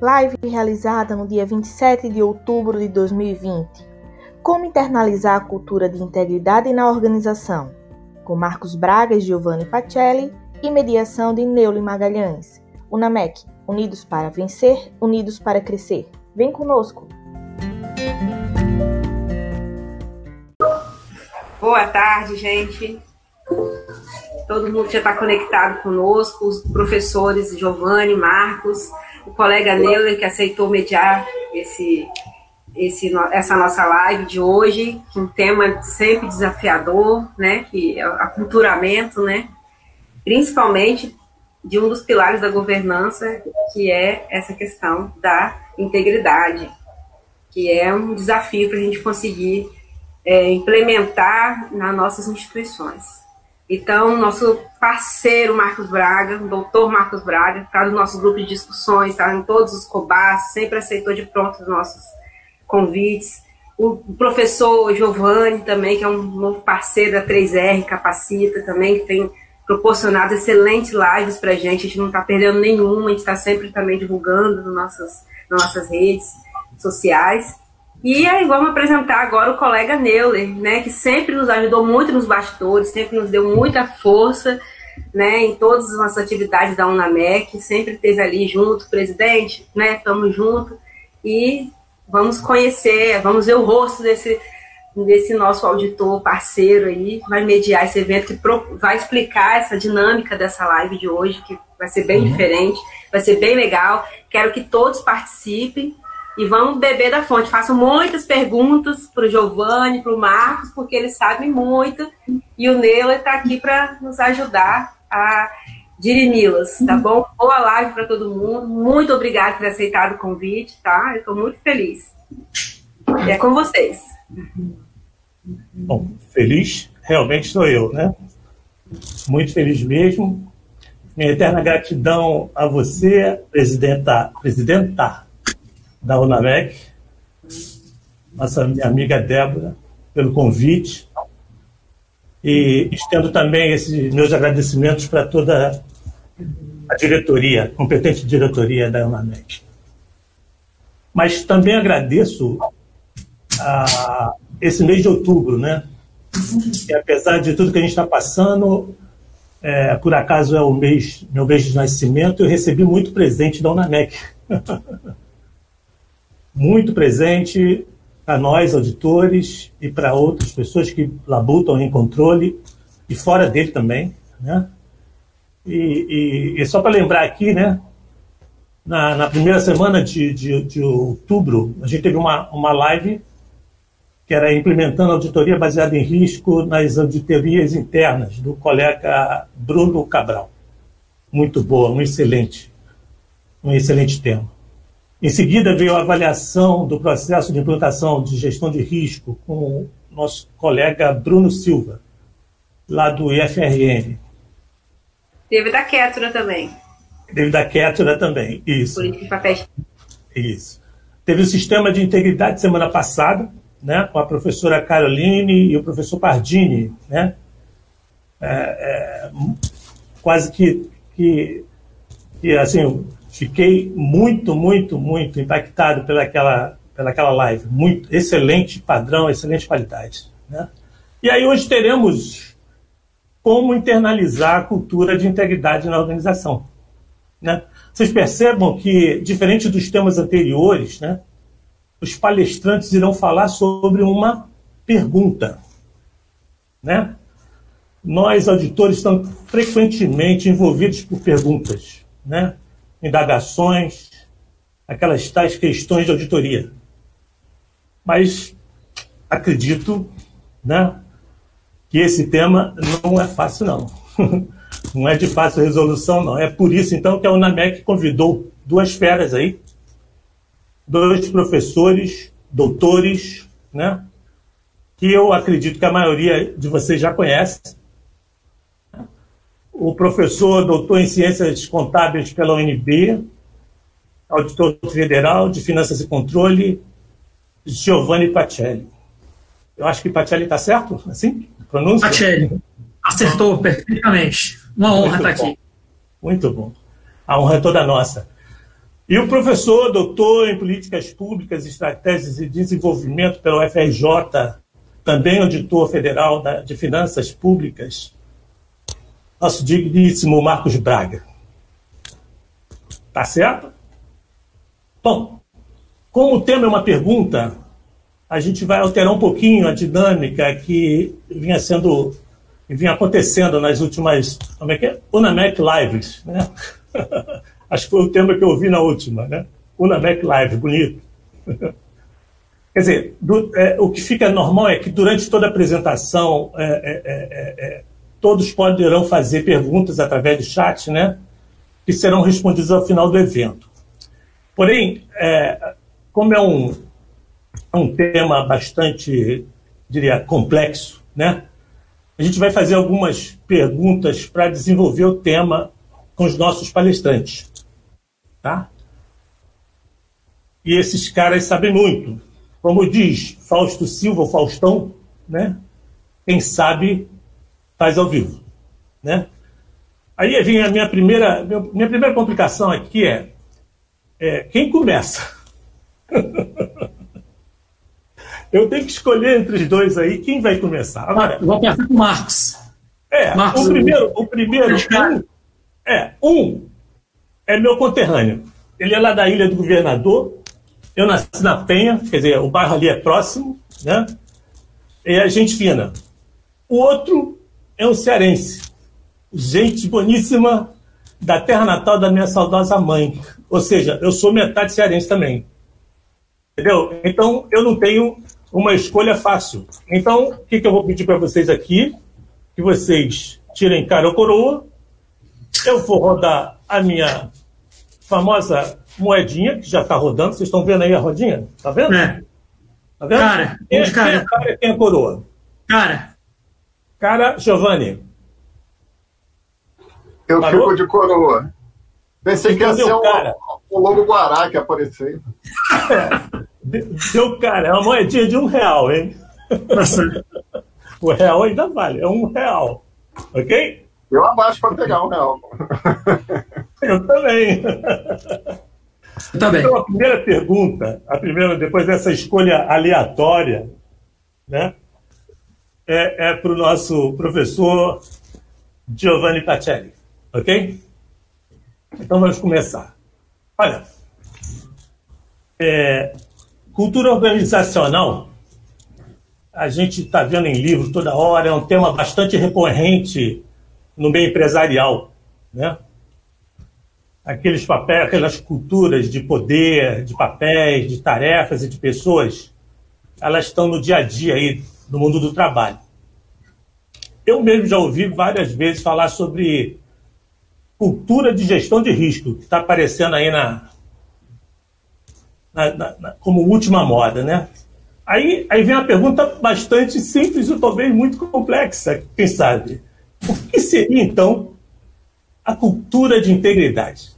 live realizada no dia 27 de outubro de 2020. Como internalizar a cultura de integridade na organização? Com Marcos Braga e Giovanni Pacelli e mediação de Neule Magalhães. Unamec, unidos para vencer, unidos para crescer. Vem conosco! Boa tarde, gente. Todo mundo já está conectado conosco, os professores Giovanni, Marcos, colega Neuler, que aceitou mediar esse, esse, essa nossa live de hoje, um tema sempre desafiador, né, que é o aculturamento, né, principalmente de um dos pilares da governança, que é essa questão da integridade, que é um desafio para a gente conseguir é, implementar nas nossas instituições. Então, nosso parceiro Marcos Braga, o doutor Marcos Braga, está no nosso grupo de discussões, está em todos os COBAS, sempre aceitou de pronto os nossos convites. O professor Giovanni também, que é um novo parceiro da 3R, capacita também, que tem proporcionado excelentes lives para a gente, a gente não está perdendo nenhuma, a gente está sempre também divulgando nas nossas, nas nossas redes sociais. E aí vamos apresentar agora o colega Neuler, né, que sempre nos ajudou muito nos bastidores, sempre nos deu muita força, né, em todas as nossas atividades da UNAMEC, sempre esteve ali junto, presidente, né, estamos junto e vamos conhecer, vamos ver o rosto desse desse nosso auditor parceiro aí, vai mediar esse evento, que vai explicar essa dinâmica dessa live de hoje, que vai ser bem uhum. diferente, vai ser bem legal. Quero que todos participem, e vamos beber da fonte. Faço muitas perguntas para o Giovanni, para o Marcos, porque eles sabem muito. E o Neila está aqui para nos ajudar a dirimi-las, tá bom? Boa live para todo mundo. Muito obrigada por ter aceitado o convite, tá? Eu estou muito feliz. E é com vocês. Bom, feliz realmente sou eu, né? Muito feliz mesmo. Minha eterna gratidão a você, presidenta, presidenta da UNAMEC, nossa amiga Débora, pelo convite. E estendo também esses meus agradecimentos para toda a diretoria, competente diretoria da UNAMEC. Mas também agradeço a esse mês de outubro, né? E apesar de tudo que a gente está passando, é, por acaso é o mês, meu mês de nascimento, eu recebi muito presente da UNAMEC. muito presente para nós, auditores, e para outras pessoas que labutam em controle, e fora dele também. Né? E, e, e só para lembrar aqui, né, na, na primeira semana de, de, de, outubro, a gente teve uma, uma live que era implementando auditoria baseada em risco nas auditorias internas, do colega Bruno Cabral. Muito boa, um excelente, um excelente tema. Em seguida veio a avaliação do processo de implantação de gestão de risco com o nosso colega Bruno Silva, lá do IFRN. Teve da Kétura também. Teve da Kétura também, isso. Política papéis. Isso. Teve o sistema de integridade semana passada, né, com a professora Caroline e o professor Pardini, né? É, é, quase que, que, que assim, Fiquei muito, muito, muito impactado pelaquela, pelaquela live. Muito excelente padrão, excelente qualidade. Né? E aí hoje teremos como internalizar a cultura de integridade na organização. Né? Vocês percebam que, diferente dos temas anteriores, né, os palestrantes irão falar sobre uma pergunta. Né? Nós, auditores, estamos frequentemente envolvidos por perguntas. Né? Indagações, aquelas tais questões de auditoria. Mas acredito né, que esse tema não é fácil, não. não é de fácil resolução, não. É por isso, então, que a UNAMEC convidou duas feras aí, dois professores, doutores, né, que eu acredito que a maioria de vocês já conhece, o professor doutor em Ciências Contábeis pela UNB, auditor federal de Finanças e Controle, Giovanni Pacelli. Eu acho que Pacelli está certo, assim? Pronúncia? Pacelli. Acertou perfeitamente. Uma honra estar tá aqui. Muito bom. A honra é toda nossa. E o professor, doutor em políticas públicas, estratégias e desenvolvimento pela UFRJ, também auditor federal de finanças públicas, nosso digníssimo Marcos Braga. Tá certo? Bom, como o tema é uma pergunta, a gente vai alterar um pouquinho a dinâmica que vinha sendo vinha acontecendo nas últimas como é que é? Unamec Lives, né? Acho que foi o tema que eu ouvi na última, né? Unamec Live, bonito. Quer dizer, do, é, o que fica normal é que durante toda a apresentação é, é, é, é todos poderão fazer perguntas através do chat, né? Que serão respondidas ao final do evento. Porém, é, como é um, um tema bastante, diria, complexo, né? A gente vai fazer algumas perguntas para desenvolver o tema com os nossos palestrantes, tá? E esses caras sabem muito. Como diz Fausto Silva, Faustão, né? Quem sabe faz ao vivo, né? Aí vem a minha primeira, minha primeira complicação aqui é, é quem começa? Eu tenho que escolher entre os dois aí quem vai começar. Agora, vou começar com o Marcos. É, Marcos, o primeiro, o primeiro um, é, um é meu conterrâneo. Ele é lá da Ilha do Governador. Eu nasci na Penha, quer dizer, o bairro ali é próximo, né? E é gente fina. O outro é um cearense. Gente boníssima da terra natal da minha saudosa mãe. Ou seja, eu sou metade cearense também. Entendeu? Então, eu não tenho uma escolha fácil. Então, o que, que eu vou pedir para vocês aqui? Que vocês tirem cara ou coroa. Eu vou rodar a minha famosa moedinha, que já está rodando. Vocês estão vendo aí a rodinha? Tá vendo? É. Tá vendo? Cara, quem, é cara. Quem é cara quem é coroa? Cara. Cara, Giovanni. Eu Parou? fico de coroa. Pensei então que ia ser um, cara. um lobo guará que apareceu. É. Deu cara, é uma moedinha de um real, hein? o real ainda vale, é um real. Ok? Eu abaixo para pegar um real. Eu também. também. Então, a primeira pergunta, a primeira, depois dessa escolha aleatória, né? É, é para o nosso professor Giovanni Pacelli. Ok? Então vamos começar. Olha, é, cultura organizacional, a gente está vendo em livro toda hora, é um tema bastante recorrente no meio empresarial, né? Aqueles papéis, aquelas culturas de poder, de papéis, de tarefas e de pessoas, elas estão no dia a dia aí no mundo do trabalho. Eu mesmo já ouvi várias vezes falar sobre cultura de gestão de risco, que está aparecendo aí na, na, na, como última moda, né? Aí, aí vem uma pergunta bastante simples e talvez muito complexa, quem sabe. O que seria, então, a cultura de integridade?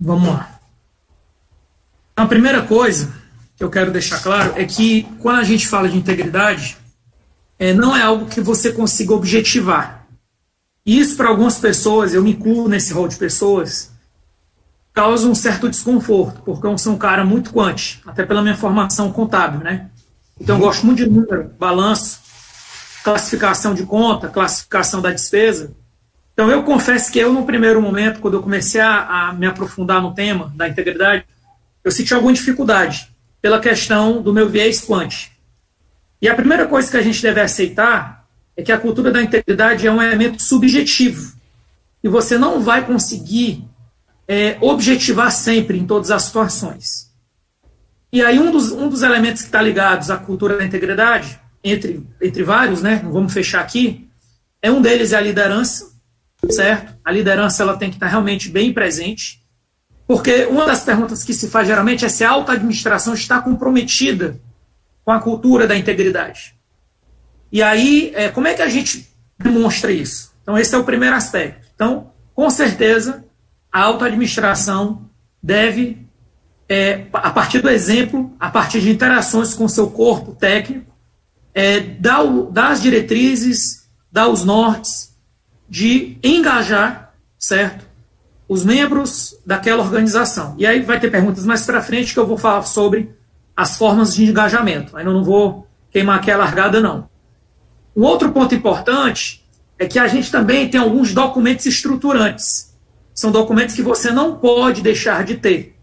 Vamos lá. A primeira coisa eu quero deixar claro é que quando a gente fala de integridade, é, não é algo que você consiga objetivar. E isso, para algumas pessoas, eu me incluo nesse rol de pessoas, causa um certo desconforto, porque eu sou um cara muito quante, até pela minha formação contábil, né? Então, eu gosto muito de número, balanço, classificação de conta, classificação da despesa. Então, eu confesso que eu, no primeiro momento, quando eu comecei a, a me aprofundar no tema da integridade, eu senti alguma dificuldade pela questão do meu viés quant. E a primeira coisa que a gente deve aceitar é que a cultura da integridade é um elemento subjetivo. E você não vai conseguir é, objetivar sempre em todas as situações. E aí, um dos, um dos elementos que está ligados à cultura da integridade, entre, entre vários, né, não vamos fechar aqui, é um deles é a liderança, certo? A liderança ela tem que estar realmente bem presente, porque uma das perguntas que se faz geralmente é se a alta administração está comprometida com a cultura da integridade. E aí, é, como é que a gente demonstra isso? Então, esse é o primeiro aspecto. Então, com certeza, a autoadministração deve, é, a partir do exemplo, a partir de interações com o seu corpo técnico, é, dar, o, dar as diretrizes, dar os nortes, de engajar, certo? Os membros daquela organização. E aí vai ter perguntas mais para frente que eu vou falar sobre as formas de engajamento. Ainda não vou queimar aqui a largada, não. Um outro ponto importante é que a gente também tem alguns documentos estruturantes. São documentos que você não pode deixar de ter.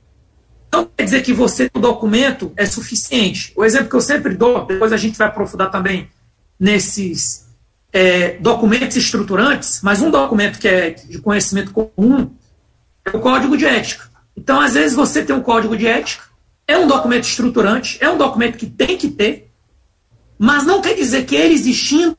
Não quer dizer que você o documento é suficiente. O exemplo que eu sempre dou, depois a gente vai aprofundar também nesses é, documentos estruturantes, mas um documento que é de conhecimento comum o código de ética. Então, às vezes, você tem um código de ética, é um documento estruturante, é um documento que tem que ter, mas não quer dizer que ele existindo,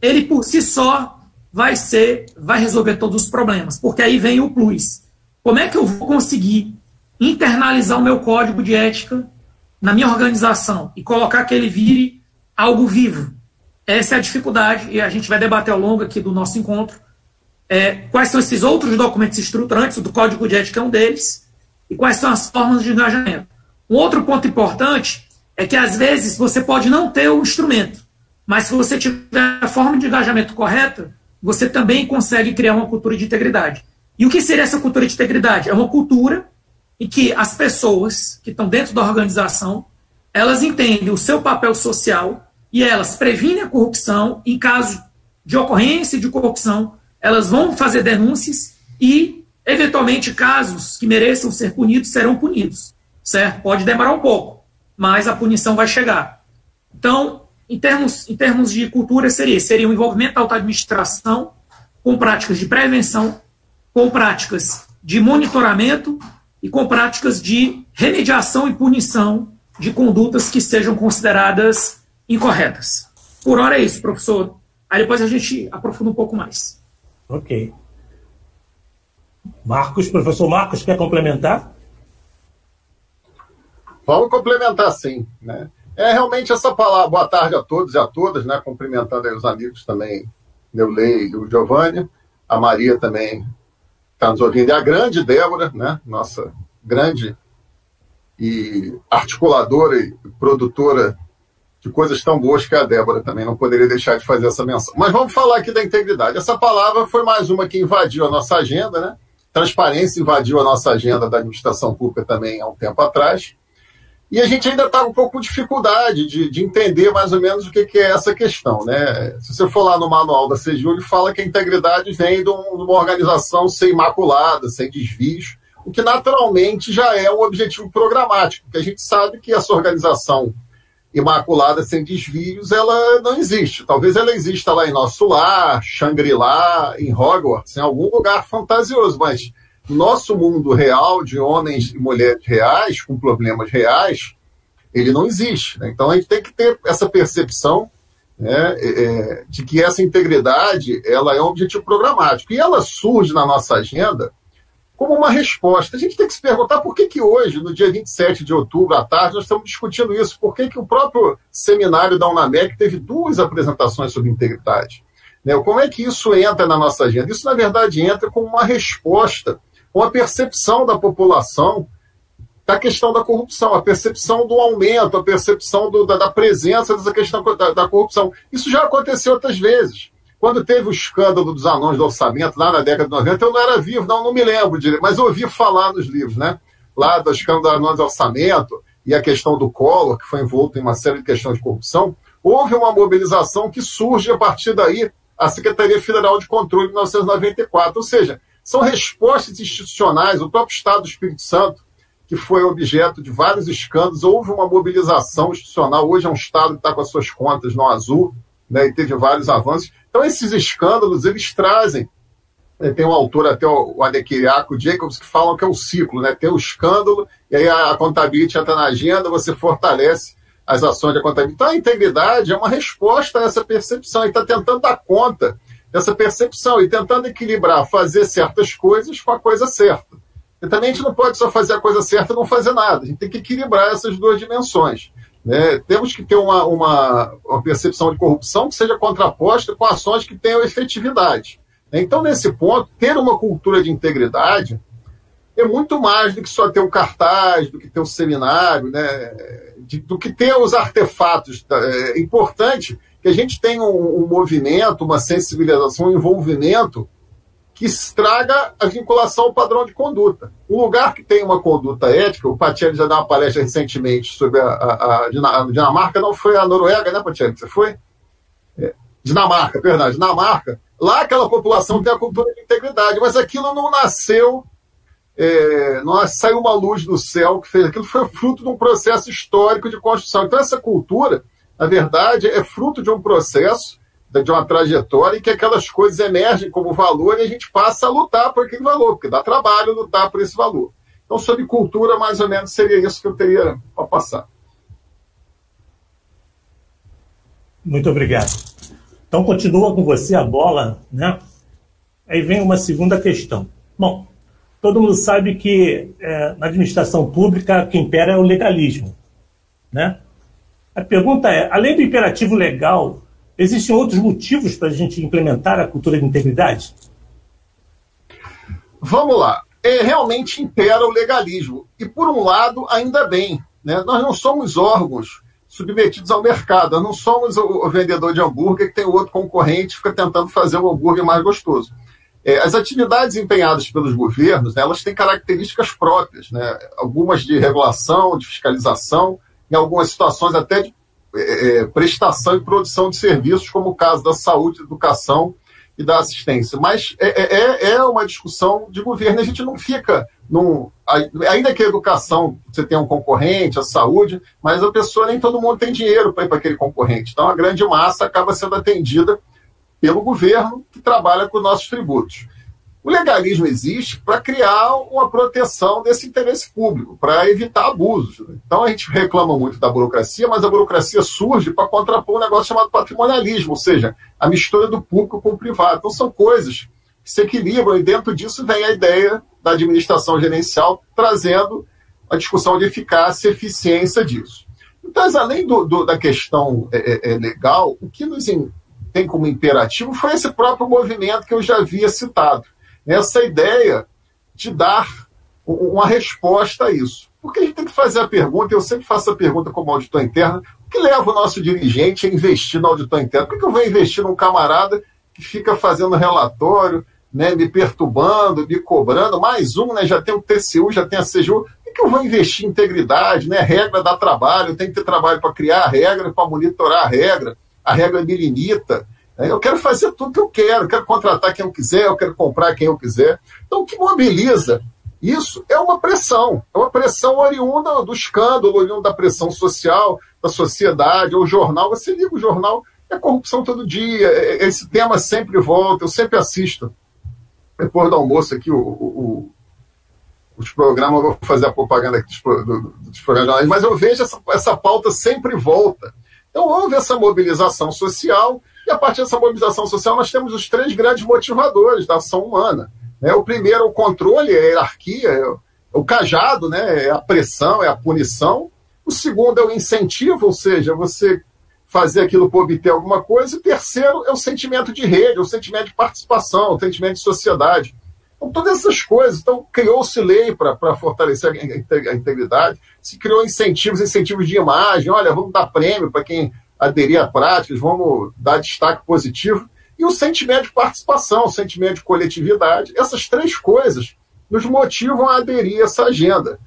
ele por si só vai ser, vai resolver todos os problemas, porque aí vem o plus. Como é que eu vou conseguir internalizar o meu código de ética na minha organização e colocar que ele vire algo vivo? Essa é a dificuldade e a gente vai debater ao longo aqui do nosso encontro é, quais são esses outros documentos estruturantes, o do Código de Ética é um deles, e quais são as formas de engajamento. Um outro ponto importante é que às vezes você pode não ter o instrumento, mas se você tiver a forma de engajamento correta, você também consegue criar uma cultura de integridade. E o que seria essa cultura de integridade? É uma cultura em que as pessoas que estão dentro da organização, elas entendem o seu papel social e elas previnem a corrupção. Em caso de ocorrência de corrupção, elas vão fazer denúncias e, eventualmente, casos que mereçam ser punidos serão punidos. Certo? Pode demorar um pouco, mas a punição vai chegar. Então, em termos, em termos de cultura, seria, seria o envolvimento da auto-administração com práticas de prevenção, com práticas de monitoramento e com práticas de remediação e punição de condutas que sejam consideradas incorretas. Por hora é isso, professor. Aí depois a gente aprofunda um pouco mais. Ok. Marcos, professor Marcos, quer complementar? Vamos complementar sim. Né? É realmente essa palavra, boa tarde a todos e a todas, né? cumprimentando os amigos também, Neulei e o Giovanni, a Maria também está nos ouvindo, e a grande Débora, né? nossa grande e articuladora e produtora de coisas tão boas que a Débora também não poderia deixar de fazer essa menção. Mas vamos falar aqui da integridade. Essa palavra foi mais uma que invadiu a nossa agenda, né? Transparência invadiu a nossa agenda da administração pública também há um tempo atrás. E a gente ainda está um pouco com dificuldade de, de, entender mais ou menos o que, que, é essa questão. Né? Se você for lá no manual da CEJU, ele fala que a integridade vem de, um, de uma organização sem imaculada, sem desvios, o que naturalmente já é um objetivo programático, porque a gente sabe que essa organização imaculada sem desvios, ela não existe. Talvez ela exista lá em nosso lar, Shangri-La, em Hogwarts, em algum lugar fantasioso, mas nosso mundo real, de homens e mulheres reais, com problemas reais, ele não existe. Né? Então a gente tem que ter essa percepção né, é, é de que essa integridade ela é um objetivo programático. E ela surge na nossa agenda como uma resposta. A gente tem que se perguntar por que, que hoje, no dia 27 de outubro, à tarde, nós estamos discutindo isso. Por que, que o próprio seminário da UNAMEC teve duas apresentações sobre integridade? Né? Como é que isso entra na nossa agenda? Isso, na verdade, entra como uma resposta, uma percepção da população da questão da corrupção, a percepção do aumento, a percepção do, da, da, presença dessa questão da, da corrupção. Isso já aconteceu outras vezes. Quando teve o escândalo dos anões do orçamento, lá na década de 90, eu não era vivo, não, não me lembro direito, mas ouvi falar nos livros, né? Lá do escândalo dos anões do orçamento e a questão do Collor, que foi envolto em uma série de questões de corrupção, houve uma mobilização que surge a partir daí a Secretaria Federal de Controle de 1994. Ou seja, são respostas institucionais, o próprio Estado do Espírito Santo, que foi objeto de vários escândalos, houve uma mobilização institucional. Hoje é um Estado que está com as suas contas no azul, né, e teve vários avanços. Então, esses escândalos, eles trazem. Né, tem um autor, até o Adekiriaco Jacobs, que falam que é o ciclo, né? Tem o escândalo, e aí a, a contabilidade entra na agenda, você fortalece as ações da contabilidade. Então, a integridade é uma resposta a essa percepção, e está tentando dar conta dessa percepção, e tentando equilibrar fazer certas coisas com a coisa certa. E também a gente não pode só fazer a coisa certa e não fazer nada, a gente tem que equilibrar essas duas dimensões. Né? Temos que ter uma, uma, uma, percepção de corrupção que seja contraposta com ações que tenham efetividade. Então, nesse ponto, ter uma cultura de integridade é muito mais do que só ter um cartaz, do que ter um seminário, né? De, do que ter os artefatos. É importante que a gente tenha um, um movimento, uma sensibilização, um envolvimento que estraga a vinculação ao padrão de conduta. Um lugar que tem uma conduta ética, o Pacelli já deu uma palestra recentemente sobre a, a, a Dinamarca, não foi a Noruega, né, Pacelli? Você foi? É, Dinamarca, perdão, Dinamarca. Lá aquela população tem a cultura de integridade, mas aquilo não nasceu, é, não saiu uma luz do céu que fez aquilo, foi fruto de um processo histórico de construção. Então essa cultura, na verdade, é fruto de um processo de uma trajetória em que aquelas coisas emergem como valor e a gente passa a lutar por aquele valor, porque dá trabalho lutar por esse valor. Então, sobre cultura, mais ou menos seria isso que eu teria para passar. Muito obrigado. Então, continua com você a bola, né? Aí vem uma segunda questão. Bom, todo mundo sabe que é, na administração pública quem impera é o legalismo, né? A pergunta é, além do imperativo legal Existem outros motivos para a gente implementar a cultura de integridade? Vamos lá. É, realmente impera o legalismo. E, por um lado, ainda bem. Né? Nós não somos órgãos submetidos ao mercado. Nós não somos o, vendedor de hambúrguer que tem outro concorrente fica tentando fazer o hambúrguer mais gostoso. É, as atividades empenhadas pelos governos, né, elas têm características próprias, né? algumas de regulação, de fiscalização, em algumas situações até de é, é, prestação e produção de serviços, como o caso da saúde, educação e da assistência. Mas é, é, é, é uma discussão de governo, a gente não fica num. Ainda que a educação você tenha um concorrente, a saúde, mas a pessoa nem todo mundo tem dinheiro para ir para aquele concorrente. Então a grande massa acaba sendo atendida pelo governo que trabalha com nossos tributos. O legalismo existe para criar uma proteção desse interesse público, para evitar abusos. Então a gente reclama muito da burocracia, mas a burocracia surge para contrapor um negócio chamado patrimonialismo, ou seja, a mistura do público com o privado. Então são coisas que se equilibram e dentro disso vem a ideia da administração gerencial trazendo a discussão de eficácia e eficiência disso. Então, além do, do, da questão é, é, é legal, o que nos tem como imperativo foi esse próprio movimento que eu já havia citado essa ideia de dar uma resposta a isso. Porque a gente tem que fazer a pergunta, eu sempre faço a pergunta como auditor interno, o que leva o nosso dirigente a investir no auditor interno? Por que eu vou investir num camarada que fica fazendo relatório, né, me perturbando, me cobrando, mais um, né, já tem o TCU, já tem a CGU, por que eu vou investir em integridade? Né? Regra dá trabalho, tem que ter trabalho para criar a regra, para monitorar a regra, a regra me limita. É, eu quero fazer tudo que eu quero, eu quero contratar quem eu quiser, eu quero comprar quem eu quiser. Então, o que mobiliza isso é uma pressão, é uma pressão oriunda do escândalo, oriunda da pressão social, da sociedade, ou jornal. Você liga o jornal, é corrupção todo dia, é, é, esse tema sempre volta, eu sempre assisto. Depois do almoço aqui, o, o, os programas, vou fazer a propaganda aqui dos, do, dos programas, mas eu vejo essa, essa pauta sempre volta. Então houve essa mobilização social, e a partir dessa mobilização social, nós temos os três grandes motivadores da ação humana. Né? O primeiro, o controle, é a hierarquia, é o cajado, né? é a pressão, é a punição. O segundo é o incentivo, ou seja, você fazer aquilo para obter alguma coisa. E o terceiro é o sentimento de rede, o sentimento de participação, o sentimento de sociedade. Então, todas essas coisas. Então, criou-se lei para fortalecer a integridade, se criou incentivos, incentivos de imagem. Olha, vamos dar prêmio para quem aderir a práticas, vamos dar destaque positivo. E o sentimento de participação, o sentimento de coletividade, essas três coisas nos motivam a aderir a essa agenda,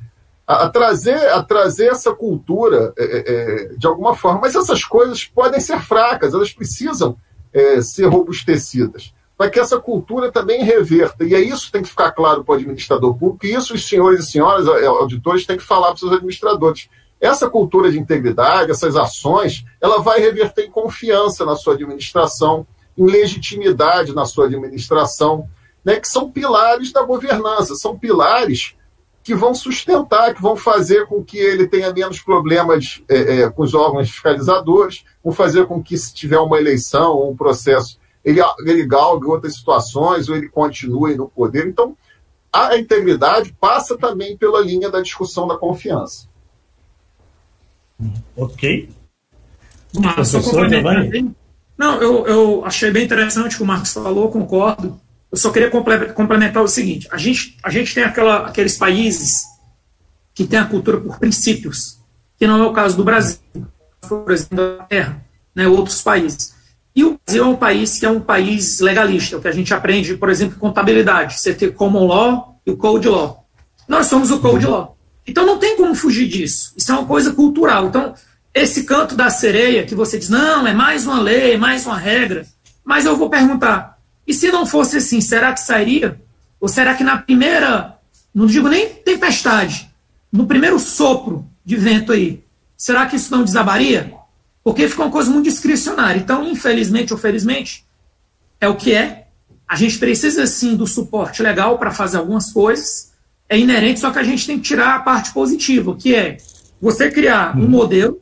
a, a trazer, a trazer essa cultura é, é, é, de alguma forma. Mas essas coisas podem ser fracas, elas precisam é, ser robustecidas, para que essa cultura também reverta. E é isso que tem que ficar claro para o administrador público, e isso os senhores e senhoras é, auditores têm que falar para os seus administradores. Essa cultura de integridade, essas ações, ela vai reverter em confiança na sua administração, em legitimidade na sua administração, né, que são pilares da governança, são pilares que vão sustentar, que vão fazer com que ele tenha menos problemas é, é, com os órgãos fiscalizadores, vão fazer com que, se tiver uma eleição ou um processo, ele, ele galgue outras situações ou ele continue no poder. Então, a integridade passa também pela linha da discussão da confiança. Ok. Ah, Professor Giovanni? Não, eu, eu achei bem interessante o que o Marcos falou, concordo. Eu só queria complementar o seguinte: a gente, a gente tem aquela, aqueles países que têm a cultura por princípios, que não é o caso do Brasil, por exemplo, da Terra, né, outros países. E o Brasil é um país que é um país legalista, o que a gente aprende, por exemplo, contabilidade. Você tem common law e o code law. Nós somos o code law. Então não tem como fugir disso. Isso é uma coisa cultural. Então, esse canto da sereia que você diz, não, é mais uma lei, é mais uma regra. Mas eu vou perguntar, e se não fosse assim, será que sairia? Ou será que na primeira, não digo nem tempestade, no primeiro sopro de vento aí, será que isso não desabaria? Porque fica uma coisa muito discricionária. Então, infelizmente ou felizmente, é o que é. A gente precisa sim do suporte legal para fazer algumas coisas. É inerente, só que a gente tem que tirar a parte positiva, que é você criar um uhum. modelo,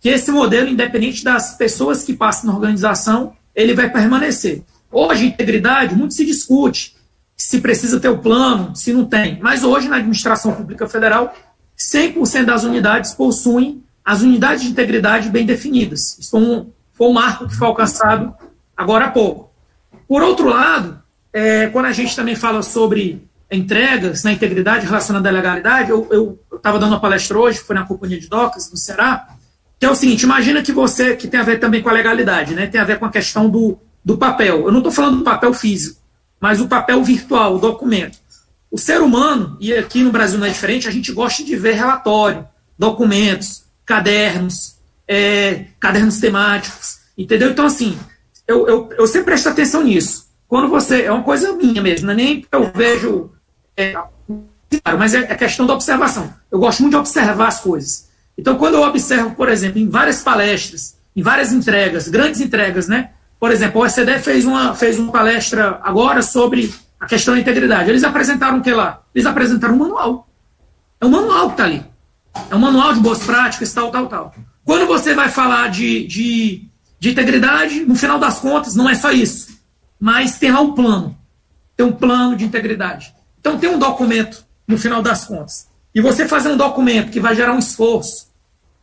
que esse modelo, independente das pessoas que passam na organização, ele vai permanecer. Hoje, integridade, muito se discute se precisa ter o plano, se não tem. Mas hoje, na administração pública federal, 100% das unidades possuem as unidades de integridade bem definidas. Isso foi um, foi um marco que foi alcançado agora há pouco. Por outro lado, é, quando a gente também fala sobre entregas na integridade relacionada à legalidade, eu estava dando uma palestra hoje, foi na Companhia de Docas, no Ceará, que é o seguinte, imagina que você, que tem a ver também com a legalidade, né, tem a ver com a questão do, do papel. Eu não estou falando do papel físico, mas o papel virtual, o documento. O ser humano, e aqui no Brasil não é diferente, a gente gosta de ver relatório, documentos, cadernos, é, cadernos temáticos, entendeu? Então, assim, eu, eu, eu sempre presto atenção nisso. Quando você. É uma coisa minha mesmo, não é nem eu vejo. É, mas é, é questão da observação. Eu gosto muito de observar as coisas. Então, quando eu observo, por exemplo, em várias palestras, em várias entregas, grandes entregas, né? Por exemplo, o OECD fez uma, fez uma palestra agora sobre a questão da integridade. Eles apresentaram o que lá? Eles apresentaram um manual. É um manual que está ali. É um manual de boas práticas, tal, tal, tal. Quando você vai falar de, de, de integridade, no final das contas, não é só isso. Mas tem lá um plano. Tem um plano de integridade. Então tem um documento no final das contas. E você fazer um documento que vai gerar um esforço,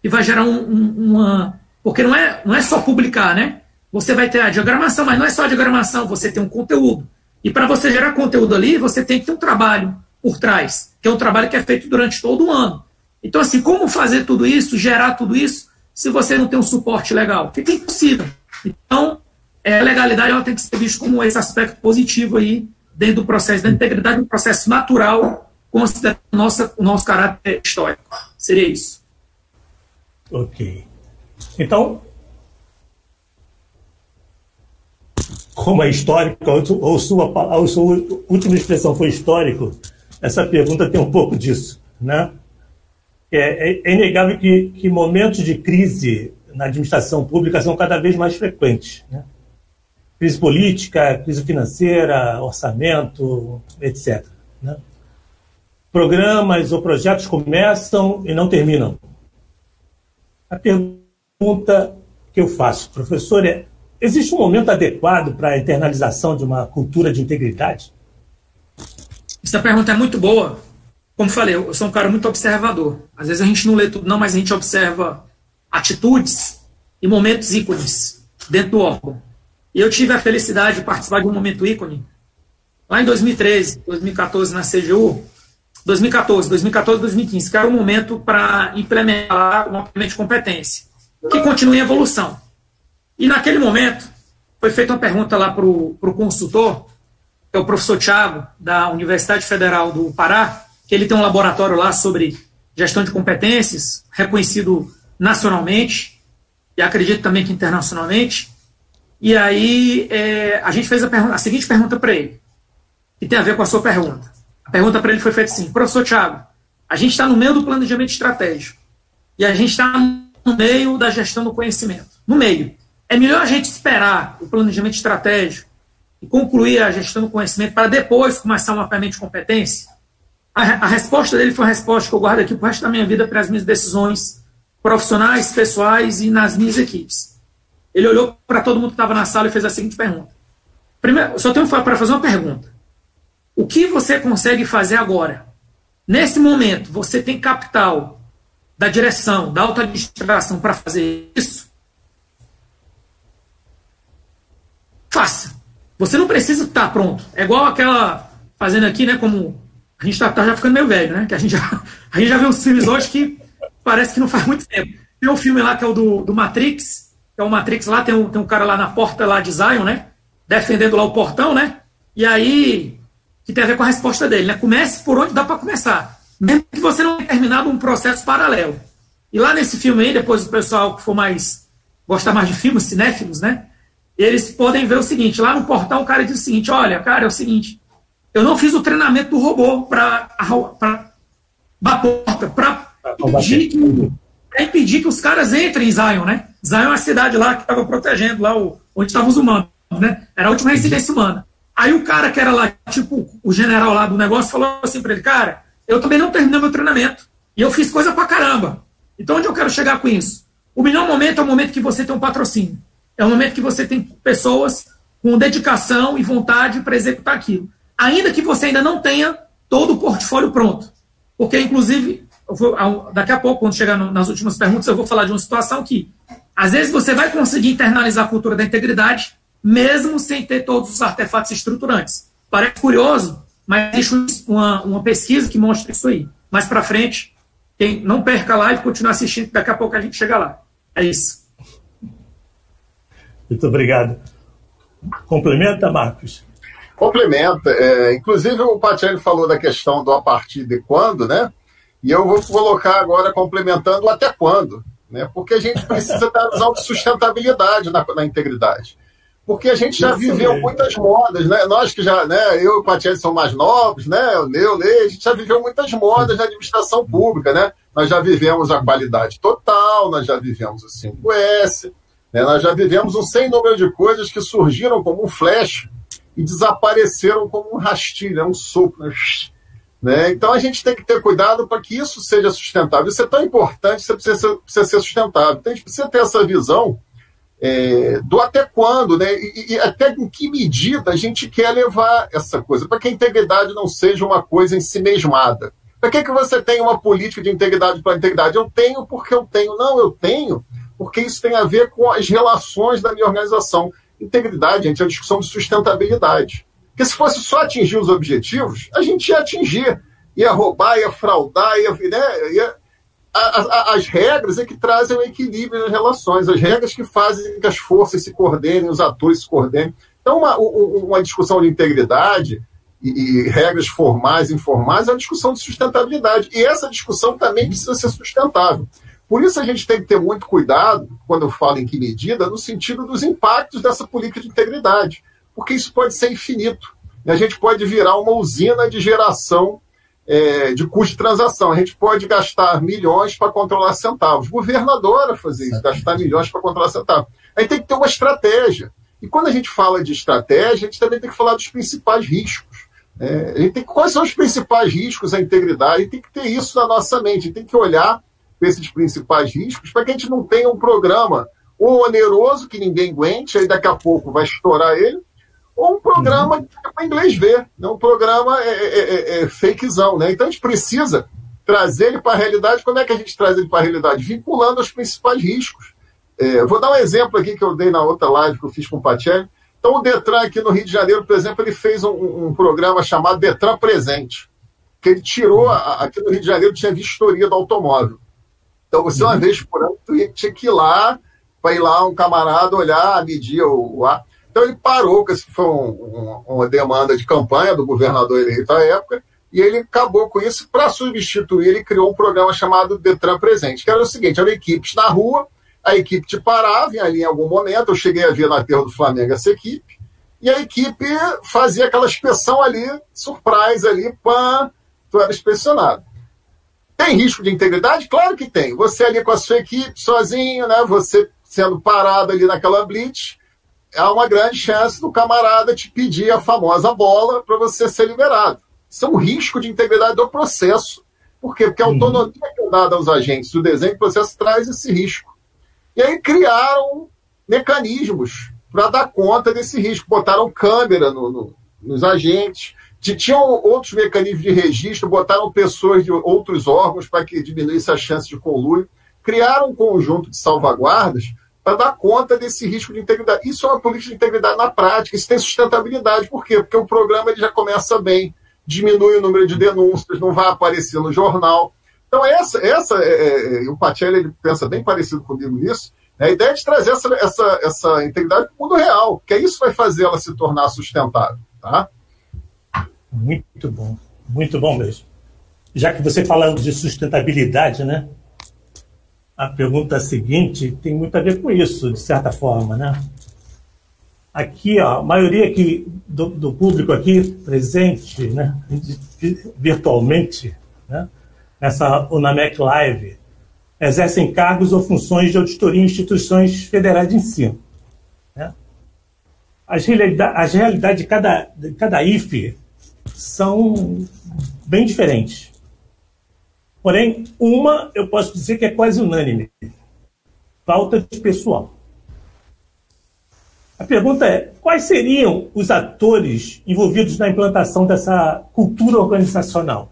que vai gerar um, um, uma. Porque não é, não é só publicar, né? Você vai ter a diagramação, mas não é só a diagramação, você tem um conteúdo. E para você gerar conteúdo ali, você tem que ter um trabalho por trás, que é um trabalho que é feito durante todo o ano. Então, assim, como fazer tudo isso, gerar tudo isso, se você não tem um suporte legal? Fica impossível. Então, é, a legalidade ela tem que ser vista como esse aspecto positivo aí, dentro do processo da integridade, um processo natural, considerando nossa, o nosso caráter histórico. Seria isso. Ok. Então, como é histórico, ou sua, ou sua última expressão foi histórico, essa pergunta tem um pouco disso, né? É, é, é inegável que, que, momentos de crise na administração pública são cada vez mais frequentes. Né? Crise política, crise financeira, orçamento, etc. Né? Programas ou projetos começam e não terminam. A pergunta que eu faço, professor, é: existe um momento adequado para a internalização de uma cultura de integridade? Essa pergunta é muito boa, como falei, eu sou um cara muito observador. Às vezes a gente não lê tudo, não, mas a gente observa atitudes e momentos ícones dentro do órgão. E eu tive a felicidade de participar de um momento ícone lá em 2013, 2014 na CGU, 2014, 2014, 2015, que era um momento para implementar uma planejamento de competência, que continua em evolução. E naquele momento, foi feita uma pergunta lá para o consultor, que é o professor Tiago, da Universidade Federal do Pará, que ele tem um laboratório lá sobre gestão de competências, reconhecido nacionalmente, e acredito também que internacionalmente. E aí é, a gente fez a, a seguinte pergunta para ele, que tem a ver com a sua pergunta. A pergunta para ele foi feita assim: professor Tiago, a gente está no meio do planejamento estratégico e a gente está no meio da gestão do conhecimento. No meio. É melhor a gente esperar o planejamento estratégico e concluir a gestão do conhecimento para depois começar o mapeamento de competência? A, a, resposta dele foi uma resposta que eu guardo aqui para o resto da minha vida para as minhas decisões profissionais, pessoais e nas minhas equipes. Ele olhou para todo mundo que estava na sala e fez a seguinte pergunta. Primeiro, só tenho para fazer uma pergunta. O que você consegue fazer agora? Nesse momento, você tem capital da direção, da alta administração para fazer isso? Faça. Você não precisa estar pronto. É igual aquela, fazendo aqui, né, como a gente está tá já ficando meio velho, né? Que a gente já, a gente já vê uns filmes hoje que parece que não faz muito tempo. Tem um filme lá que é o do, do Matrix, é o Matrix lá, tem um, tem um cara lá na porta lá de Zion, né? Defendendo lá o portão, né? E aí, que tem a ver com a resposta dele, né? Comece por onde dá para começar. Mesmo que você não tenha terminado um processo paralelo. E lá nesse filme aí, depois o pessoal que for mais gostar mais de filmes cinéfilos, né? Eles podem ver o seguinte, lá no portal o cara diz o seguinte, olha, cara, é o seguinte, eu não fiz o treinamento do robô para a porta, para impedir, que, impedir que os caras entrem em Zion, né? Zion é a cidade lá que estava protegendo, lá o, onde estavam os humanos, né? Era a última residência humana. Aí o cara que era lá, tipo, o general lá do negócio, falou assim para ele, cara, eu também não terminei meu treinamento. E eu fiz coisa pra caramba. Então onde eu quero chegar com isso? O melhor momento é o momento que você tem um patrocínio. É o momento que você tem pessoas com dedicação e vontade para executar aquilo. Ainda que você ainda não tenha todo o portfólio pronto. Porque, inclusive, vou, daqui a pouco, quando chegar no, nas últimas perguntas, eu vou falar de uma situação que, às vezes, você vai conseguir internalizar a cultura da integridade, mesmo sem ter todos os artefatos estruturantes. Parece curioso, mas existe uma, uma pesquisa que mostra isso aí. Mais para frente, quem não perca a live, continue assistindo, daqui a pouco a gente chega lá. É isso. Muito obrigado. Complementa, Marcos? Complementa. É, inclusive, o Patiani falou da questão do a partir de quando, né? E eu vou colocar agora complementando até quando, né? Porque a gente precisa dar visão de sustentabilidade na, na integridade. Porque a gente já viveu muitas modas, né? Nós que já, né? Eu e o Patiani são mais novos, né? O Neu, a gente já viveu muitas modas na administração pública, né? Nós já vivemos a qualidade total, nós já vivemos o 5S, né? nós já vivemos um sem número de coisas que surgiram como um flash e desapareceram como um rastilho, né? um sopro. Né? Então a gente tem que ter cuidado para que isso seja sustentável. Isso é tão importante, você precisa ser, precisa ser sustentável. Então a gente precisa ter essa visão é, do até quando, né? E, e, até em que medida a gente quer levar essa coisa, para que a integridade não seja uma coisa em si mesmada. Para que, que você tem uma política de integridade para integridade? Eu tenho porque eu tenho. Não, eu tenho porque isso tem a ver com as relações da minha organização. Integridade, gente, é uma discussão de sustentabilidade. Porque se fosse só atingir os objetivos, a gente ia atingir. Ia roubar, ia fraudar, ia, né, ia as regras é que trazem o equilíbrio nas relações, as regras que fazem que as forças se coordenem, os atores se coordenem. Então, uma, uma discussão de integridade e, e, regras formais e informais é uma discussão de sustentabilidade. E essa discussão também precisa ser sustentável. Por isso a gente tem que ter muito cuidado, quando eu falo em que medida, no sentido dos impactos dessa política de integridade. Porque isso pode ser infinito. E a gente pode virar uma usina de geração é, de custo de transação. A gente pode gastar milhões para controlar centavos. Governadora fazer isso, gastar milhões para controlar centavos. Aí tem que ter uma estratégia. E quando a gente fala de estratégia, a gente também tem que falar dos principais riscos. É, a gente tem, quais são os principais riscos à integridade? E tem que ter isso na nossa mente. tem que olhar para esses principais riscos para que a gente não tenha um programa ou oneroso que ninguém aguente, aí daqui a pouco vai estourar ele, ou um programa uhum. para inglês ver, né? um programa é, é, é, é, fakezão. Né? Então a gente precisa trazer ele para a realidade. Como é que a gente traz ele para a realidade? Vinculando os principais riscos. É, vou dar um exemplo aqui que eu dei na outra live que eu fiz com o Patelli. Então, o Detran aqui no Rio de Janeiro, por exemplo, ele fez um, um programa chamado Detran Presente, que ele tirou, a, aqui no Rio de Janeiro tinha vistoria do automóvel. Então, você, uma uhum. vez por ano, tinha que ir lá, para ir lá um camarada olhar, medir o, o ar. Então ele parou, que foi um, um, uma demanda de campanha do governador eleito à época, e ele acabou com isso. Para substituir, ele criou um programa chamado Detran Presente, que era o seguinte: eram equipes na rua, a equipe te parava ali em algum momento. Eu cheguei a ver na terra do Flamengo essa equipe, e a equipe fazia aquela inspeção ali, surprise ali, pã, tu era inspecionado. Tem risco de integridade? Claro que tem. Você ali com a sua equipe, sozinho, né? Você sendo parado ali naquela blitz, há uma grande chance do camarada te pedir a famosa bola para você ser liberado. Isso é um risco de integridade do processo. Por quê? Porque a uhum. autonomia que é dada aos agentes do desenho do processo traz esse risco. E aí criaram mecanismos para dar conta desse risco. Botaram câmera no, no, nos agentes, tinham outros mecanismos de registro, botaram pessoas de outros órgãos para que diminuísse a chance de conluio. Criaram um conjunto de salvaguardas para dar conta desse risco de integridade. Isso é uma política de integridade na prática, isso tem sustentabilidade. Por quê? Porque o programa ele já começa bem, diminui o número de denúncias, não vai aparecer no jornal. Então, essa, essa é, é, é o Pacelli ele pensa bem parecido comigo nisso. A ideia é de trazer essa, essa, essa integridade para o mundo real, que isso vai fazer ela se tornar sustentável. Tá? Muito bom, muito bom mesmo. Já que você falando de sustentabilidade, né? A pergunta seguinte tem muito a ver com isso, de certa forma, né? Aqui, ó, a maioria aqui do, do público aqui presente, né, virtualmente, né, nessa Unamec Live, exercem cargos ou funções de auditoria em instituições federais de ensino. Né? As, realidades, as realidades de cada, de cada IFE são bem diferentes. Porém, uma eu posso dizer que é quase unânime: falta de pessoal. A pergunta é: quais seriam os atores envolvidos na implantação dessa cultura organizacional?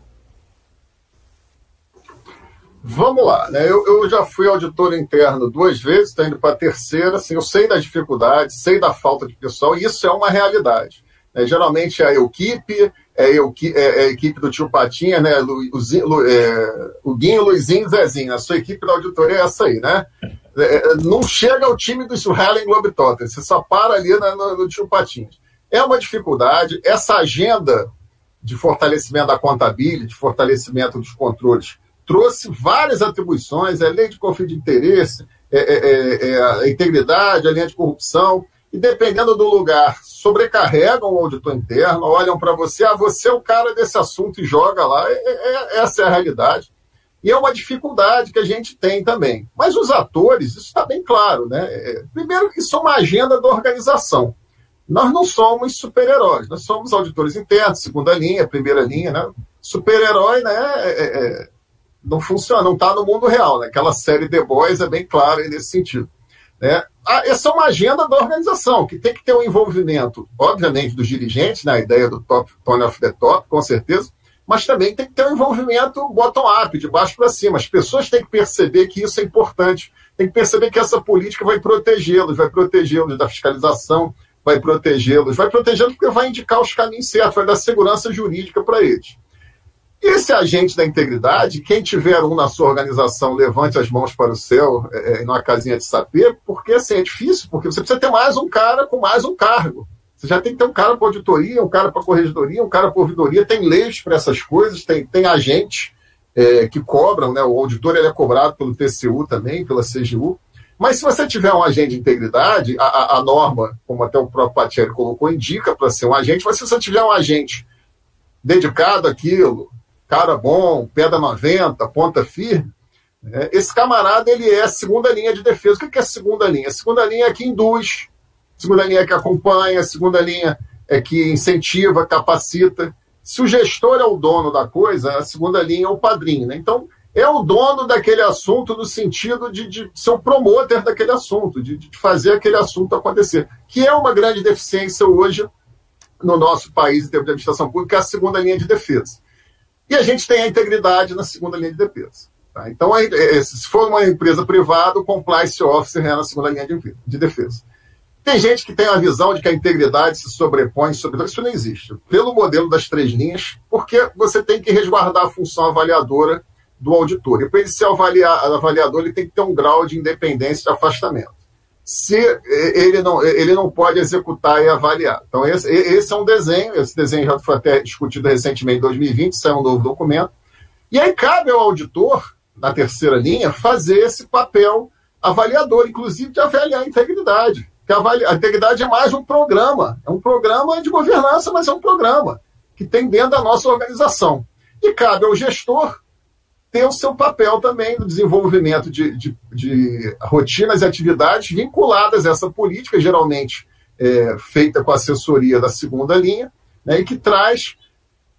Vamos lá, né? Eu, eu, já fui auditor interno duas vezes, estou indo para a terceira. Assim, eu sei das dificuldades, sei da falta de pessoal, e isso é uma realidade. Né? Geralmente é a equipe, é, eu, é, é, a equipe do tio Patinha, né? Lu, Lu, é, o Guinho, Luizinho e Zezinho. A sua equipe da auditoria é essa aí, né? É, é não chega ao time do Harlem Globetrotters, você só para ali no, no, no tio Patinhas. É uma dificuldade. Essa agenda de fortalecimento da contabilidade, de fortalecimento dos controles, trouxe várias atribuições, é lei de conflito de interesse, é, é, é, a integridade, a linha de corrupção, e dependendo do lugar, sobrecarregam o auditor interno, olham para você, ah, você é o cara desse assunto e joga lá. É, é, essa é a realidade. E é uma dificuldade que a gente tem também. Mas os atores, isso está bem claro, né? É, primeiro, isso é uma agenda da organização. Nós não somos super-heróis, nós somos auditores internos, segunda linha, primeira linha, né? Super-herói, né? É, é, não funciona, não está no mundo real, né? Aquela série The Boys é bem clara nesse sentido. Né? Ah, essa é uma agenda da organização, que tem que ter um envolvimento, obviamente, dos dirigentes, na né? ideia do top, tone of the top, com certeza, mas também tem que ter um envolvimento bottom-up, de baixo para cima. As pessoas têm que perceber que isso é importante, tem que perceber que essa política vai protegê-los, vai protegê-los da fiscalização, vai protegê-los, vai protegê-los porque vai indicar os caminhos certos, vai dar segurança jurídica para eles. Esse agente da integridade, quem tiver um na sua organização, levante as mãos para o céu é, é numa casinha de saber, porque assim, é difícil, porque você precisa ter mais um cara com mais um cargo. Você já tem que ter um cara para auditoria, um cara para corregedoria, um cara para ouvidoria, tem leis para essas coisas, tem, tem agentes é, que cobram, né? o auditor ele é cobrado pelo TCU também, pela CGU. Mas se você tiver um agente de integridade, a, a, a norma, como até o próprio Patieri colocou, indica para ser um agente, mas se você tiver um agente dedicado àquilo, cara bom, pedra 90, ponta firme, né? esse camarada ele é a segunda linha de defesa. O que é a segunda linha? A segunda linha é que induz, a segunda linha é que acompanha, a segunda linha é que incentiva, capacita. Se o gestor é o dono da coisa, a segunda linha é o padrinho. Né? Então, é o dono daquele assunto no sentido de, de ser o promotor daquele assunto, de, de, fazer aquele assunto acontecer, que é uma grande deficiência hoje no nosso país em termos de administração pública, é a segunda linha de defesa. E a gente tem a integridade na segunda linha de defesa. Tá? Então, é, é, se for uma empresa privada, o compliance officer é na segunda linha de, de defesa. Tem gente que tem a visão de que a integridade se sobrepõe sobre. Isso não existe. Pelo modelo das três linhas, porque você tem que resguardar a função avaliadora do auditor. E para ele ser avaliador, ele tem que ter um grau de independência de afastamento se ele não, ele não pode executar e avaliar. Então, esse, esse é um desenho, esse desenho já foi até discutido recentemente em 2020, saiu um novo documento. E aí cabe ao auditor, na terceira linha, fazer esse papel avaliador, inclusive de avaliar a integridade. Que a integridade é mais um programa, é um programa de governança, mas é um programa que tem dentro da nossa organização. E cabe ao gestor tem o seu papel também no desenvolvimento de, de, de rotinas e atividades vinculadas a essa política, geralmente é, feita com assessoria da segunda linha, né, e que traz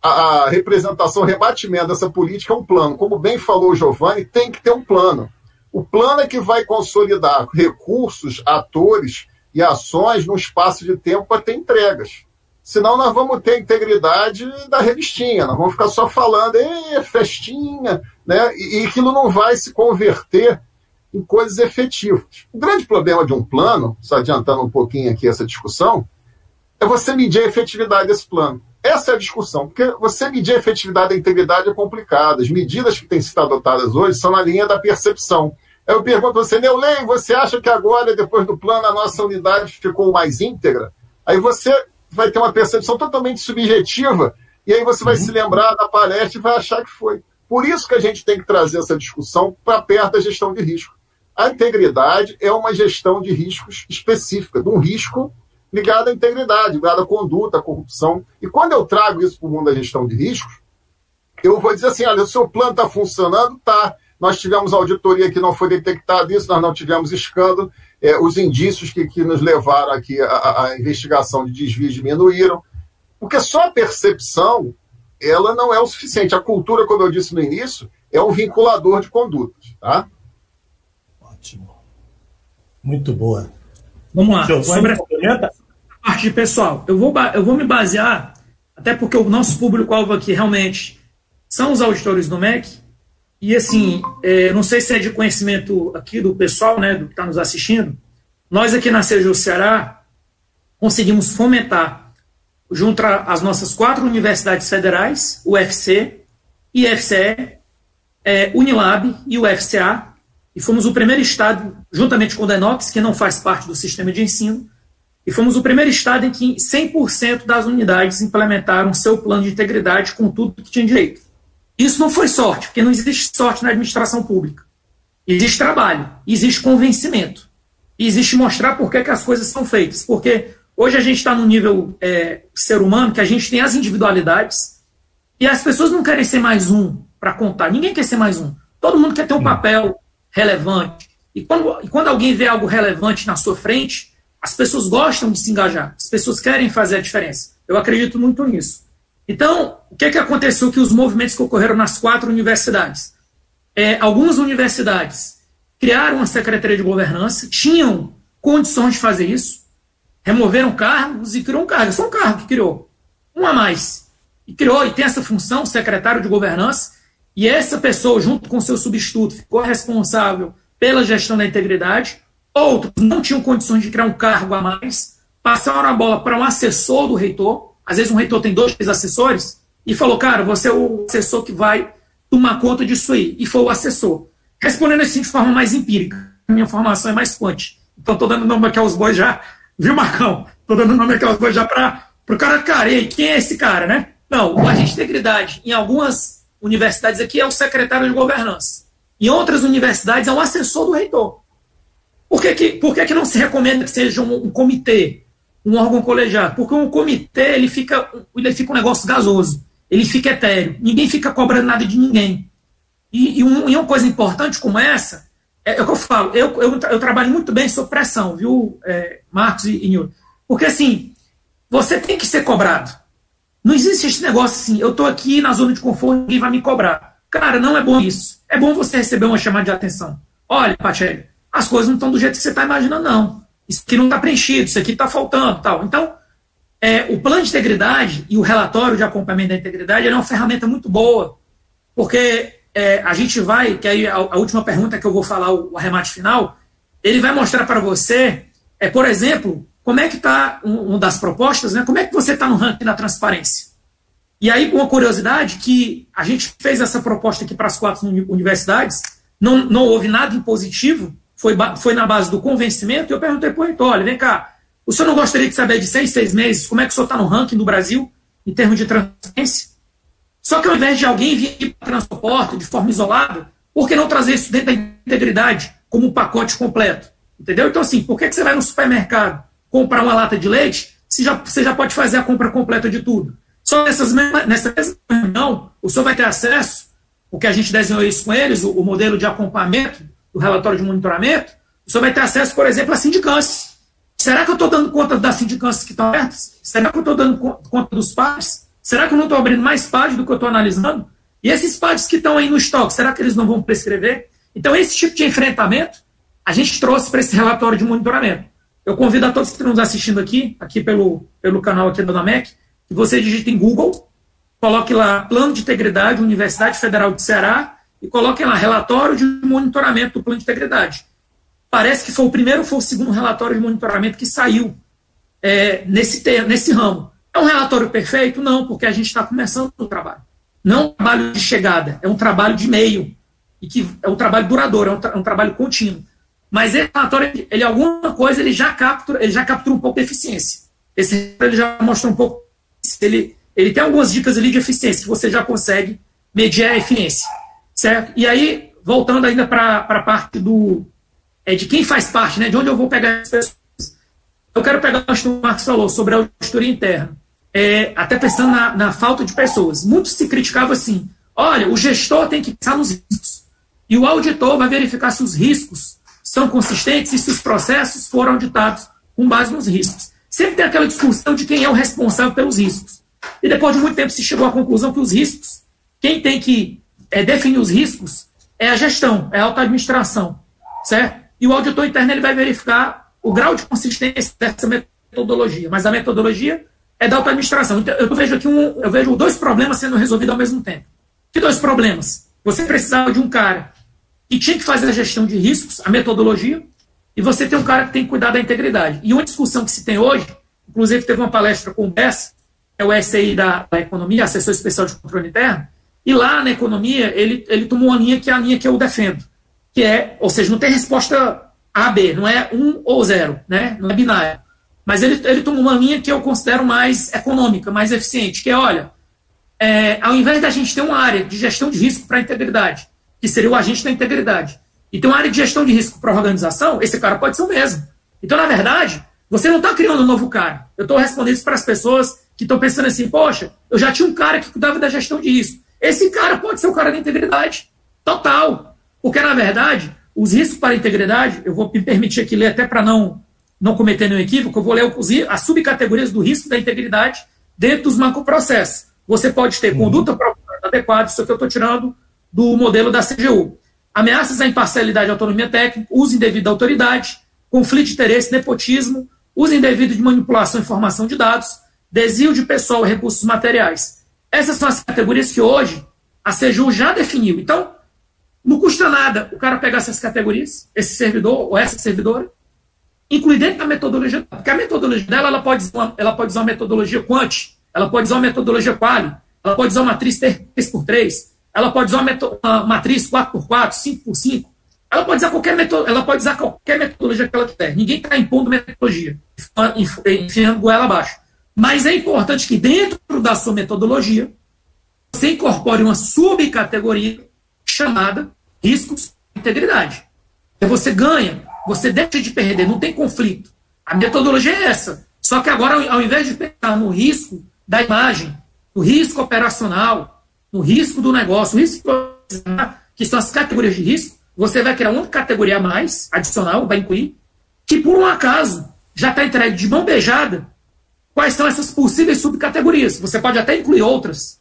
a, a representação, o rebatimento dessa política um plano. Como bem falou o Giovanni, tem que ter um plano. O plano é que vai consolidar recursos, atores e ações num espaço de tempo para ter entregas. Senão nós vamos ter integridade da revistinha, nós vamos ficar só falando, festinha, né? E, e aquilo não vai se converter em coisas efetivas. O grande problema de um plano, só adiantando um pouquinho aqui essa discussão, é você medir a efetividade desse plano. Essa é a discussão, porque você medir a efetividade da integridade é complicado. As medidas que têm sido adotadas hoje são na linha da percepção. Eu pergunto a você, Neulém, você acha que agora, depois do plano, a nossa unidade ficou mais íntegra? Aí você vai ter uma percepção totalmente subjetiva, e aí você vai uhum. se lembrar da palestra e vai achar que foi. Por isso que a gente tem que trazer essa discussão para perto da gestão de risco. A integridade é uma gestão de riscos específica, de um risco ligado à integridade, ligado à conduta, à corrupção. E quando eu trago isso para o mundo da gestão de riscos, eu vou dizer assim: olha, o seu plano está funcionando? Tá. Nós tivemos auditoria que não foi detectado isso, nós não tivemos escândalo, é, os indícios que, que nos levaram aqui à, investigação de desvio diminuíram, porque só a percepção ela não é o suficiente. A cultura, como eu disse no início, é um vinculador de condutas. Tá? Ótimo. Muito boa. Vamos lá. Sobre a parte pessoal, eu vou, eu vou me basear, até porque o nosso público-alvo aqui realmente são os auditores do MEC, e assim, é, não sei se é de conhecimento aqui do pessoal, né, do que está nos assistindo, nós aqui na CEJU Ceará conseguimos fomentar, junto às nossas quatro universidades federais, UFC, IFCE, é, Unilab e o FCA, e fomos o primeiro estado, juntamente com o Denox, que não faz parte do sistema de ensino, e fomos o primeiro estado em que 100% das unidades implementaram seu plano de integridade com tudo que tinha direito. Isso não foi sorte, porque não existe sorte na administração pública. Existe trabalho, existe convencimento, existe mostrar por que, que as coisas são feitas. Porque hoje a gente está no nível é, ser humano que a gente tem as individualidades e as pessoas não querem ser mais um para contar. Ninguém quer ser mais um. Todo mundo quer ter um papel relevante. E quando, e quando alguém vê algo relevante na sua frente, as pessoas gostam de se engajar, as pessoas querem fazer a diferença. Eu acredito muito nisso. Então, o que, é que aconteceu que os movimentos que ocorreram nas quatro universidades? É, algumas universidades criaram uma secretaria de governança, tinham condições de fazer isso, removeram cargos e criou um cargo. Só um cargo que criou. Um a mais. E criou, e tem essa função, secretário de governança, e essa pessoa, junto com seu substituto, ficou responsável pela gestão da integridade. Outros não tinham condições de criar um cargo a mais, passaram a bola para um assessor do reitor. Às vezes um reitor tem dois, três assessores, e falou, cara, você é o assessor que vai tomar conta disso aí. E foi o assessor. Respondendo assim de forma mais empírica. Minha formação é mais quântica. Então estou dando nome aqui aos bois já. Viu, Marcão? Estou dando nome aos bois já para o cara, aí, quem é esse cara, né? Não, o agente de integridade, em algumas universidades aqui, é o secretário de governança. Em outras universidades, é um assessor do reitor. Por que, que, por que, que não se recomenda que seja um, um comitê, um órgão colegiado? Porque um comitê ele fica, ele fica um negócio gasoso ele fica etéreo. Ninguém fica cobrando nada de ninguém. E, e, um, e uma coisa importante como essa, é, é o que eu falo, eu, eu, eu, trabalho muito bem sob pressão, viu, é, Marcos e, e Porque assim, você tem que ser cobrado. Não existe esse negócio assim, eu estou aqui na zona de conforto, ninguém vai me cobrar. Cara, não é bom isso. É bom você receber uma chamada de atenção. Olha, Pachelli, as coisas não estão do jeito que você está imaginando, não. Isso aqui não está preenchido, isso aqui está faltando, tal. Então, é, o plano de integridade e o relatório de acompanhamento da integridade é uma ferramenta muito boa, porque é, a gente vai, que aí a, a, última pergunta que eu vou falar, o, o arremate final, ele vai mostrar para você, é, por exemplo, como é que está um, um, das propostas, né, como é que você está no ranking da transparência. E aí, uma curiosidade, que a gente fez essa proposta aqui para as quatro universidades, não, não houve nada impositivo, foi, foi na base do convencimento, e eu perguntei para o reitor, olha, vem cá, o senhor não gostaria de saber de seis, seis meses como é que o senhor está no ranking do Brasil em termos de transparência? Só que ao invés de alguém vir para transporte de forma isolada, por que não trazer isso dentro da integridade como um pacote completo? Entendeu? Então, assim, por que, que você vai no supermercado comprar uma lata de leite se já, você já pode fazer a compra completa de tudo? Só nessas, nessa mesma reunião, o senhor vai ter acesso, porque a gente desenhou isso com eles, o, o modelo de acompanhamento do relatório de monitoramento, o senhor vai ter acesso, por exemplo, a sindicância. Será que eu estou dando conta das sindicâncias que estão abertas? Será que eu estou dando conta dos PADs? Será que eu não estou abrindo mais PADs do que eu estou analisando? E esses PADs que estão aí no estoque, será que eles não vão prescrever? Então, esse tipo de enfrentamento a gente trouxe para esse relatório de monitoramento. Eu convido a todos que estão nos assistindo aqui, aqui pelo, pelo canal aqui da NAMEC, que você digite em Google, coloque lá Plano de Integridade, Universidade Federal de Ceará, e coloquem lá Relatório de Monitoramento do Plano de Integridade parece que foi o primeiro ou foi o segundo relatório de monitoramento que saiu é, nesse, nesse ramo. É um relatório perfeito? Não, porque a gente está começando o trabalho. Não é um trabalho de chegada, é um trabalho de meio. e que é um trabalho duradouro, é um, tra um trabalho contínuo. Mas esse relatório, ele alguma coisa, ele já captura, ele já captura um pouco de eficiência. Esse ele já mostra um pouco, ele, ele tem algumas dicas ali de eficiência que você já consegue medir a eficiência, certo? E aí, voltando ainda para a parte do é, de quem faz parte, né, de onde eu vou pegar as pessoas. Eu quero pegar o que o Marcos falou sobre a auditoria interna, é, até pensando na, na falta de pessoas. Muito se criticava assim, olha, o gestor tem que pensar nos riscos, e o auditor vai verificar se os riscos são consistentes e se os processos foram auditados com base nos riscos. Sempre tem aquela discussão de quem é o responsável pelos riscos. E depois de muito tempo se chegou à conclusão que os riscos, quem tem que é, definir os riscos é a gestão, é a alta administração, certo? E o auditor interno ele vai verificar o grau de consistência dessa metodologia, mas a metodologia é da alta administração. Então, eu vejo aqui um, eu vejo dois problemas sendo resolvidos ao mesmo tempo. Que dois problemas? Você precisava de um cara que tinha que fazer a gestão de riscos, a metodologia, e você tem um cara que tem que cuidar da integridade. E uma discussão que se tem hoje, inclusive teve uma palestra com o BES, é o SI da, da Economia, assessor especial de controle interno, e lá na economia ele, ele tomou uma linha que é a linha que eu defendo, que é, ou seja, não tem resposta A, B, não é um ou zero, né? não é binário. Mas ele, ele tomou uma linha que eu considero mais econômica, mais eficiente, que é, olha, é, ao invés da gente ter uma área de gestão de risco para a integridade, que seria o agente da integridade, e ter uma área de gestão de risco para a organização, esse cara pode ser o mesmo. Então, na verdade, você não está criando um novo cara. Eu estou respondendo isso para as pessoas que estão pensando assim, poxa, eu já tinha um cara que cuidava da gestão de risco. Esse cara pode ser o cara da integridade. Total. Porque, na verdade, os riscos para a integridade, eu vou me permitir aqui ler até para não, não cometer nenhum equívoco, eu vou ler as subcategorias do risco da integridade dentro dos macroprocessos. Você pode ter uhum. conduta adequada, isso que eu estou tirando do modelo da CGU. Ameaças à imparcialidade e autonomia técnica, uso indevido da autoridade, conflito de interesse, nepotismo, uso indevido de manipulação e informação de dados, desvio de pessoal e recursos materiais. Essas são as categorias que hoje a CGU já definiu. Então, não custa nada o cara pegar essas categorias, esse servidor ou essa servidora, incluir dentro da metodologia, porque a metodologia dela ela pode, ela pode usar uma metodologia quant, ela pode usar uma metodologia quali, ela pode usar uma matriz 3x3, ela pode usar uma, uma matriz 4x4, 5x5, ela pode usar qualquer metodologia, ela pode usar qualquer metodologia que ela quiser. Ninguém está impondo metodologia, enfiando goela abaixo. Mas é importante que dentro da sua metodologia você incorpore uma subcategoria chamada riscos de integridade. E você ganha, você deixa de perder, não tem conflito. A metodologia é essa. Só que agora, ao invés de pensar no risco da imagem, no risco operacional, no risco do negócio, no risco que são as categorias de risco, você vai criar uma categoria a mais, adicional, vai incluir, que por um acaso já está entregue de mão beijada quais são essas possíveis subcategorias. Você pode até incluir outras,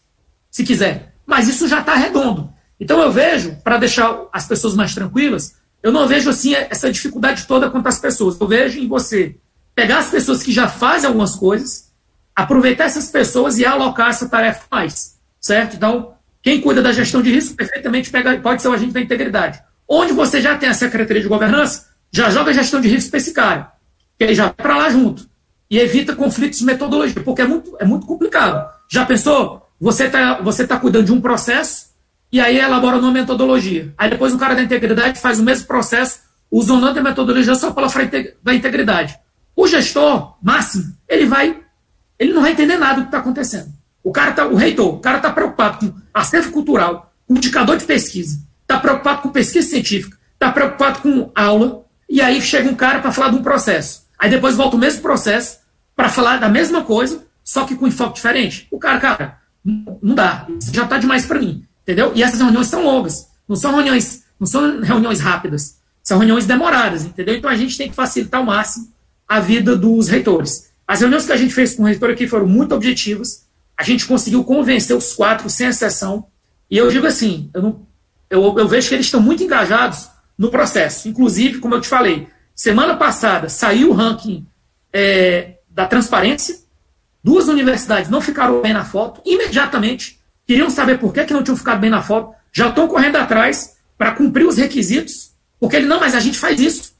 se quiser, mas isso já está redondo. Então eu vejo, para deixar as pessoas mais tranquilas, eu não vejo assim essa dificuldade toda quanto às pessoas. Eu vejo em você pegar as pessoas que já fazem algumas coisas, aproveitar essas pessoas e alocar essa tarefa mais, certo? Então, quem cuida da gestão de risco perfeitamente pega, pode ser o agente da integridade. Onde você já tem a Secretaria de Governança, já joga a gestão de risco para esse cara, que ele já vai para lá junto. E evita conflitos de metodologia, porque é muito, é muito complicado. Já pensou? Você está você tá cuidando de um processo e aí elabora uma metodologia. Aí depois o cara da integridade faz o mesmo processo usando outra metodologia só para falar da integridade. O gestor máximo, ele vai, ele não vai entender nada do que está acontecendo. O cara tá, o reitor, o cara está preocupado com acervo cultural, com indicador de pesquisa, está preocupado com pesquisa científica, está preocupado com aula, e aí chega um cara para falar de um processo. Aí depois volta o mesmo processo para falar da mesma coisa, só que com enfoque diferente. O cara, cara, não dá, já está demais para mim, entendeu? E essas reuniões são longas, não são reuniões, não são reuniões rápidas, são reuniões demoradas, entendeu? Então a gente tem que facilitar ao máximo a vida dos reitores. As reuniões que a gente fez com o reitor aqui foram muito objetivas, a gente conseguiu convencer os quatro, sem exceção, e eu digo assim, eu não, eu, eu vejo que eles estão muito engajados no processo. Inclusive, como eu te falei, semana passada saiu o ranking é, da transparência, duas universidades não ficaram bem na foto, imediatamente queriam saber por que, que não tinham ficado bem na foto, já estão correndo atrás para cumprir os requisitos, porque ele, não, mas a gente faz isso.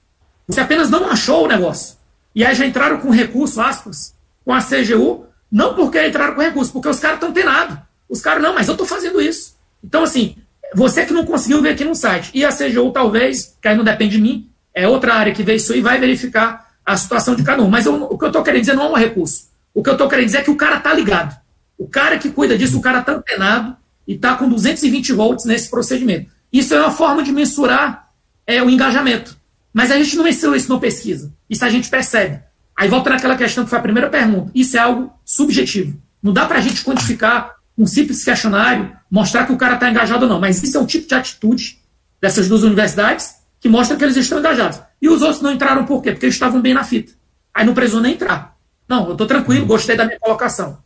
Você apenas não achou o negócio. E aí já entraram com recurso, aspas, com a CGU, não porque entraram com recurso, porque os caras estão antenados. Os caras, não, mas eu estou fazendo isso. Então, assim, você que não conseguiu ver aqui no site. E a CGU, talvez, que aí não depende de mim, é outra área que vê isso e vai verificar a situação de cada um. Mas eu, o que eu estou querendo dizer não é um recurso. O que eu estou querendo dizer é que o cara está ligado. O cara que cuida disso, o cara está antenado e está com 220 volts nesse procedimento. Isso é uma forma de mensurar é, o engajamento. Mas a gente não mensurou isso na pesquisa. Isso a gente percebe. Aí volta naquela questão que foi a primeira pergunta. Isso é algo subjetivo. Não dá para a gente quantificar um simples questionário, mostrar que o cara está engajado ou não. Mas isso é o tipo de atitude dessas duas universidades que mostra que eles estão engajados. E os outros não entraram por quê? Porque eles estavam bem na fita. Aí não precisou nem entrar. Não, eu estou tranquilo, gostei da minha colocação.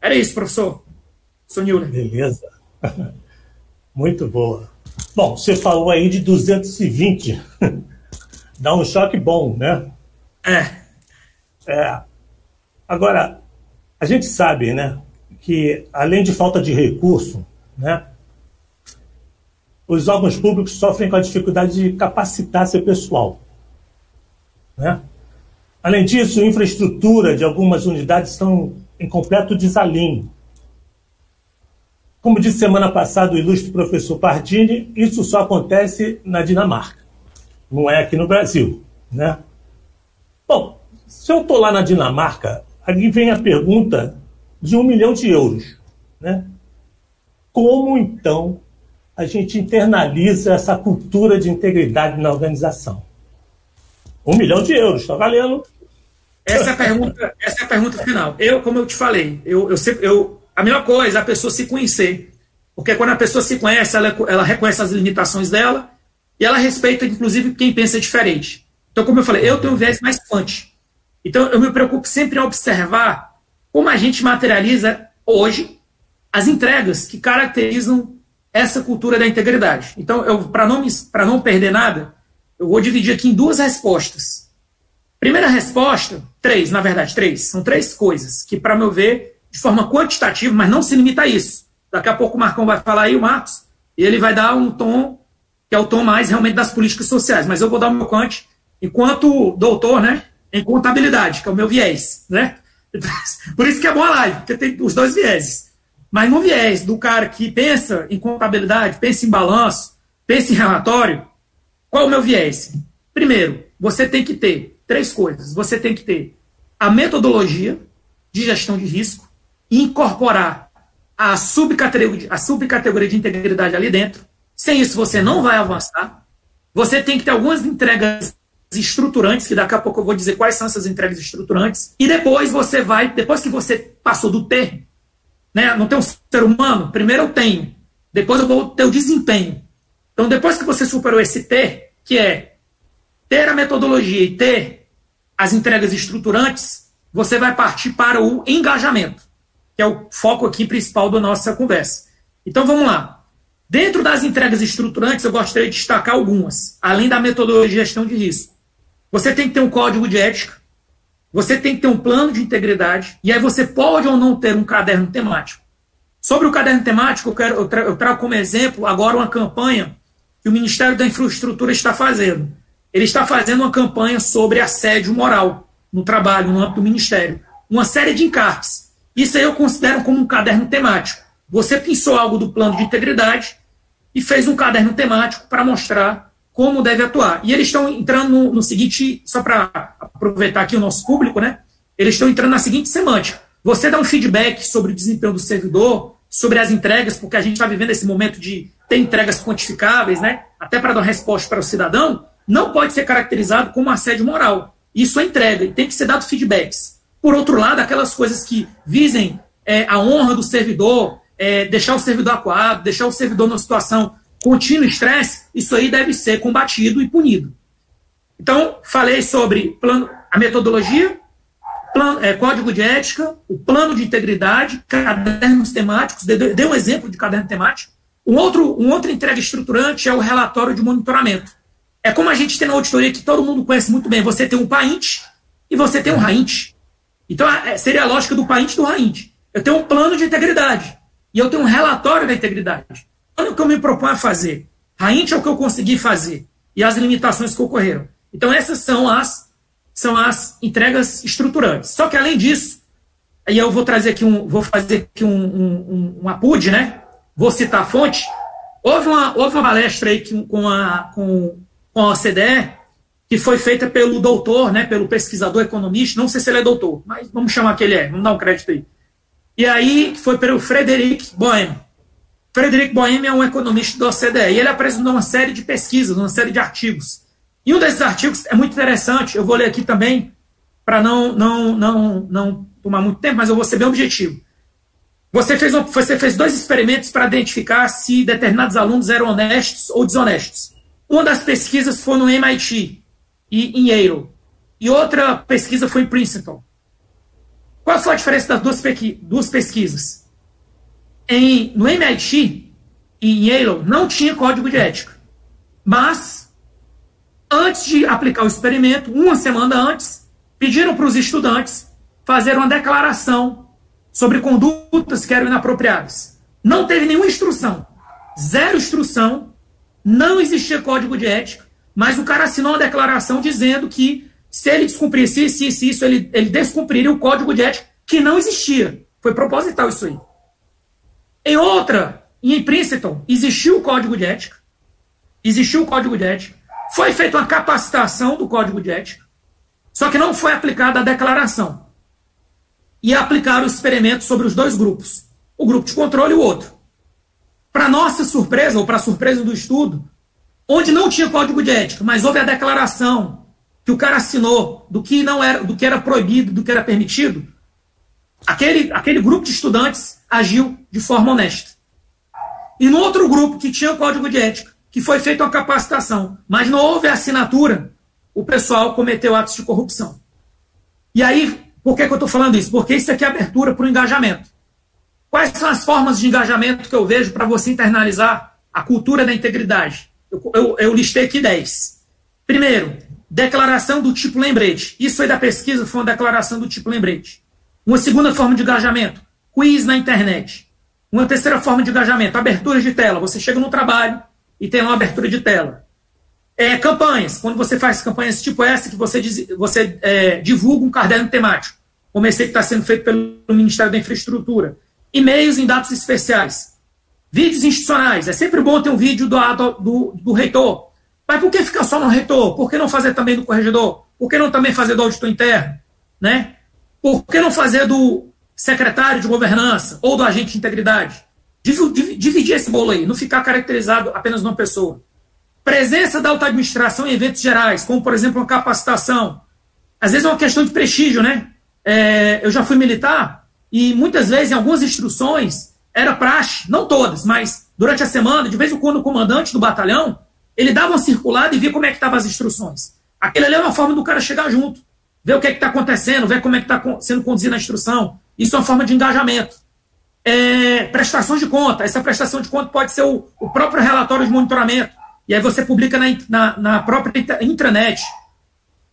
Era isso, professor. Sonilha. Beleza. Muito boa. Bom, você falou aí de 220. Dá um choque bom, né? É. É. Agora, a gente sabe, né, que além de falta de recurso, né, os órgãos públicos sofrem com a dificuldade de capacitar seu pessoal. Né? Além disso, infraestrutura de algumas unidades estão em completo desalinho. Como disse semana passada o ilustre professor Pardini, isso só acontece na Dinamarca, não é aqui no Brasil. Né? Bom, se eu estou lá na Dinamarca, aqui vem a pergunta de um milhão de euros. Né? Como então a gente internaliza essa cultura de integridade na organização? Um milhão de euros, está valendo. Essa é a pergunta, essa é a pergunta final. Eu, como eu te falei, eu, eu, sempre, eu a melhor coisa é a pessoa se conhecer. Porque quando a pessoa se conhece, ela, ela reconhece as limitações dela e ela respeita, inclusive, quem pensa diferente. Então, como eu falei, eu tenho um viés mais quântico. Então, eu me preocupo sempre em observar como a gente materializa hoje as entregas que caracterizam essa cultura da integridade. Então, para não, não perder nada, eu vou dividir aqui em duas respostas. Primeira resposta, três, na verdade, três. São três coisas que, para meu ver, de forma quantitativa, mas não se limita a isso. Daqui a pouco o Marcão vai falar aí, o Marcos, e ele vai dar um tom que é o tom mais realmente das políticas sociais. Mas eu vou dar o meu quant enquanto doutor, né, em contabilidade, que é o meu viés, né? Por isso que é boa live, porque tem os dois vieses. Mas no viés do cara que pensa em contabilidade, pensa em balanço, pensa em relatório, qual é o meu viés? Primeiro, você tem que ter três coisas. Você tem que ter a metodologia de gestão de risco incorporar a subcategoria, a subcategoria de integridade ali dentro. Sem isso, você não vai avançar. Você tem que ter algumas entregas estruturantes, que daqui a pouco eu vou dizer quais são essas entregas estruturantes. E depois você vai, depois que você passou do ter, né, não tem um ser humano, primeiro eu tenho, depois eu vou ter o desempenho. Então, depois que você superou esse ter, que é ter a metodologia e ter as entregas estruturantes, você vai partir para o engajamento que é o foco aqui principal da nossa conversa. Então vamos lá. Dentro das entregas estruturantes, eu gostaria de destacar algumas, além da metodologia de gestão de risco. Você tem que ter um código de ética, você tem que ter um plano de integridade, e aí você pode ou não ter um caderno temático. Sobre o caderno temático, eu, quero, eu, tra eu trago como exemplo agora uma campanha que o Ministério da Infraestrutura está fazendo. Ele está fazendo uma campanha sobre assédio moral no trabalho, no âmbito do Ministério. Uma série de encartes. Isso aí eu considero como um caderno temático. Você pensou algo do plano de integridade e fez um caderno temático para mostrar como deve atuar. E eles estão entrando no, no seguinte, só para aproveitar aqui o nosso público, né? Eles estão entrando na seguinte semântica. Você dá um feedback sobre o desempenho do servidor, sobre as entregas, porque a gente está vivendo esse momento de ter entregas quantificáveis, né? Até para dar resposta para o cidadão, não pode ser caracterizado como assédio moral. Isso é entrega e tem que ser dado feedbacks. Por outro lado, aquelas coisas que visem é, a honra do servidor, é, deixar o servidor acuado, deixar o servidor numa situação contínua estresse, isso aí deve ser combatido e punido. Então, falei sobre plano, a metodologia, plano, é, código de ética, o plano de integridade, cadernos temáticos, dei um exemplo de caderno temático. Um outro, um outro entrega estruturante é o relatório de monitoramento. É como a gente tem na auditoria que todo mundo conhece muito bem. Você tem um PAINT e você tem um RAINT. Então, é, seria a lógica do país do Raint. Eu tenho um plano de integridade. E eu tenho um relatório da integridade. Olha o que eu me proponho a fazer. Raint é o que eu consegui fazer. E as limitações que ocorreram. Então, essas são as, são as entregas estruturantes. Só que, além disso, aí eu vou trazer aqui um. Vou fazer aqui um, um, um, um APUD, né? Vou citar a fonte. Houve uma, houve uma palestra aí com, a, com, com a OCDE que foi feita pelo doutor, né, pelo pesquisador economista, não sei se ele é doutor, mas vamos chamar que ele é, vamos dar um crédito aí. E aí foi pelo Frederic Boehm. Frederic Boehm é um economista da OCDE e ele apresentou uma série de pesquisas, uma série de artigos. E um desses artigos é muito interessante, eu vou ler aqui também, para não, não, não, não tomar muito tempo, mas eu vou ser bem objetivo. Você fez, um, você fez dois experimentos para identificar se determinados alunos eram honestos ou desonestos. Uma das pesquisas foi no MIT e em Yale. E outra pesquisa foi em Princeton. Qual foi a diferença das duas, duas pesquisas? Em, no MIT e em Yale não tinha código de ética. Mas, antes de aplicar o experimento, uma semana antes, pediram para os estudantes fazer uma declaração sobre condutas que eram inapropriadas. Não teve nenhuma instrução. Zero instrução. Não existia código de ética. Mas o cara assinou uma declaração dizendo que se ele descumprisse isso, isso, isso, ele, ele descumpriria o código de ética que não existia. Foi proposital isso aí. Em outra, em Princeton, existiu o código de ética. Existiu o código de ética. Foi feita uma capacitação do código de ética. Só que não foi aplicada a declaração e aplicaram o experimento sobre os dois grupos, o grupo de controle e o outro. Para nossa surpresa, ou para surpresa do estudo, onde não tinha código de ética, mas houve a declaração que o cara assinou do que não era, do que era proibido, do que era permitido, aquele, aquele grupo de estudantes agiu de forma honesta. E no outro grupo que tinha o código de ética, que foi feita uma capacitação, mas não houve assinatura, o pessoal cometeu atos de corrupção. E aí por que, que eu estou falando isso? Porque isso aqui é abertura para o engajamento. Quais são as formas de engajamento que eu vejo para você internalizar a cultura da integridade? Eu, eu, eu listei aqui 10. Primeiro, declaração do tipo lembrete. Isso aí da pesquisa foi uma declaração do tipo lembrete. Uma segunda forma de engajamento, quiz na internet. Uma terceira forma de engajamento, abertura de tela. Você chega no trabalho e tem uma abertura de tela. É, campanhas, quando você faz campanhas tipo essa, que você, diz, você é, divulga um caderno temático, como esse que está sendo feito pelo Ministério da Infraestrutura. E-mails em datas especiais. Vídeos institucionais. É sempre bom ter um vídeo do, do, do reitor. Mas por que ficar só no reitor? Por que não fazer também do corregedor? Por que não também fazer do auditor interno? Né? Por que não fazer do secretário de governança ou do agente de integridade? Dividir esse bolo aí, não ficar caracterizado apenas numa pessoa. Presença da alta administração em eventos gerais, como, por exemplo, uma capacitação. Às vezes é uma questão de prestígio, né? É, eu já fui militar e muitas vezes, em algumas instruções, era praxe, não todas, mas durante a semana, de vez em quando, o comandante do batalhão, ele dava uma circulada e via como é que estavam as instruções. Aquilo ali é uma forma do cara chegar junto, ver o que é está acontecendo, ver como é que está sendo conduzida a instrução. Isso é uma forma de engajamento. É, de conta. Essa prestação de conta pode ser o, o próprio relatório de monitoramento. E aí você publica na, na, na própria intranet.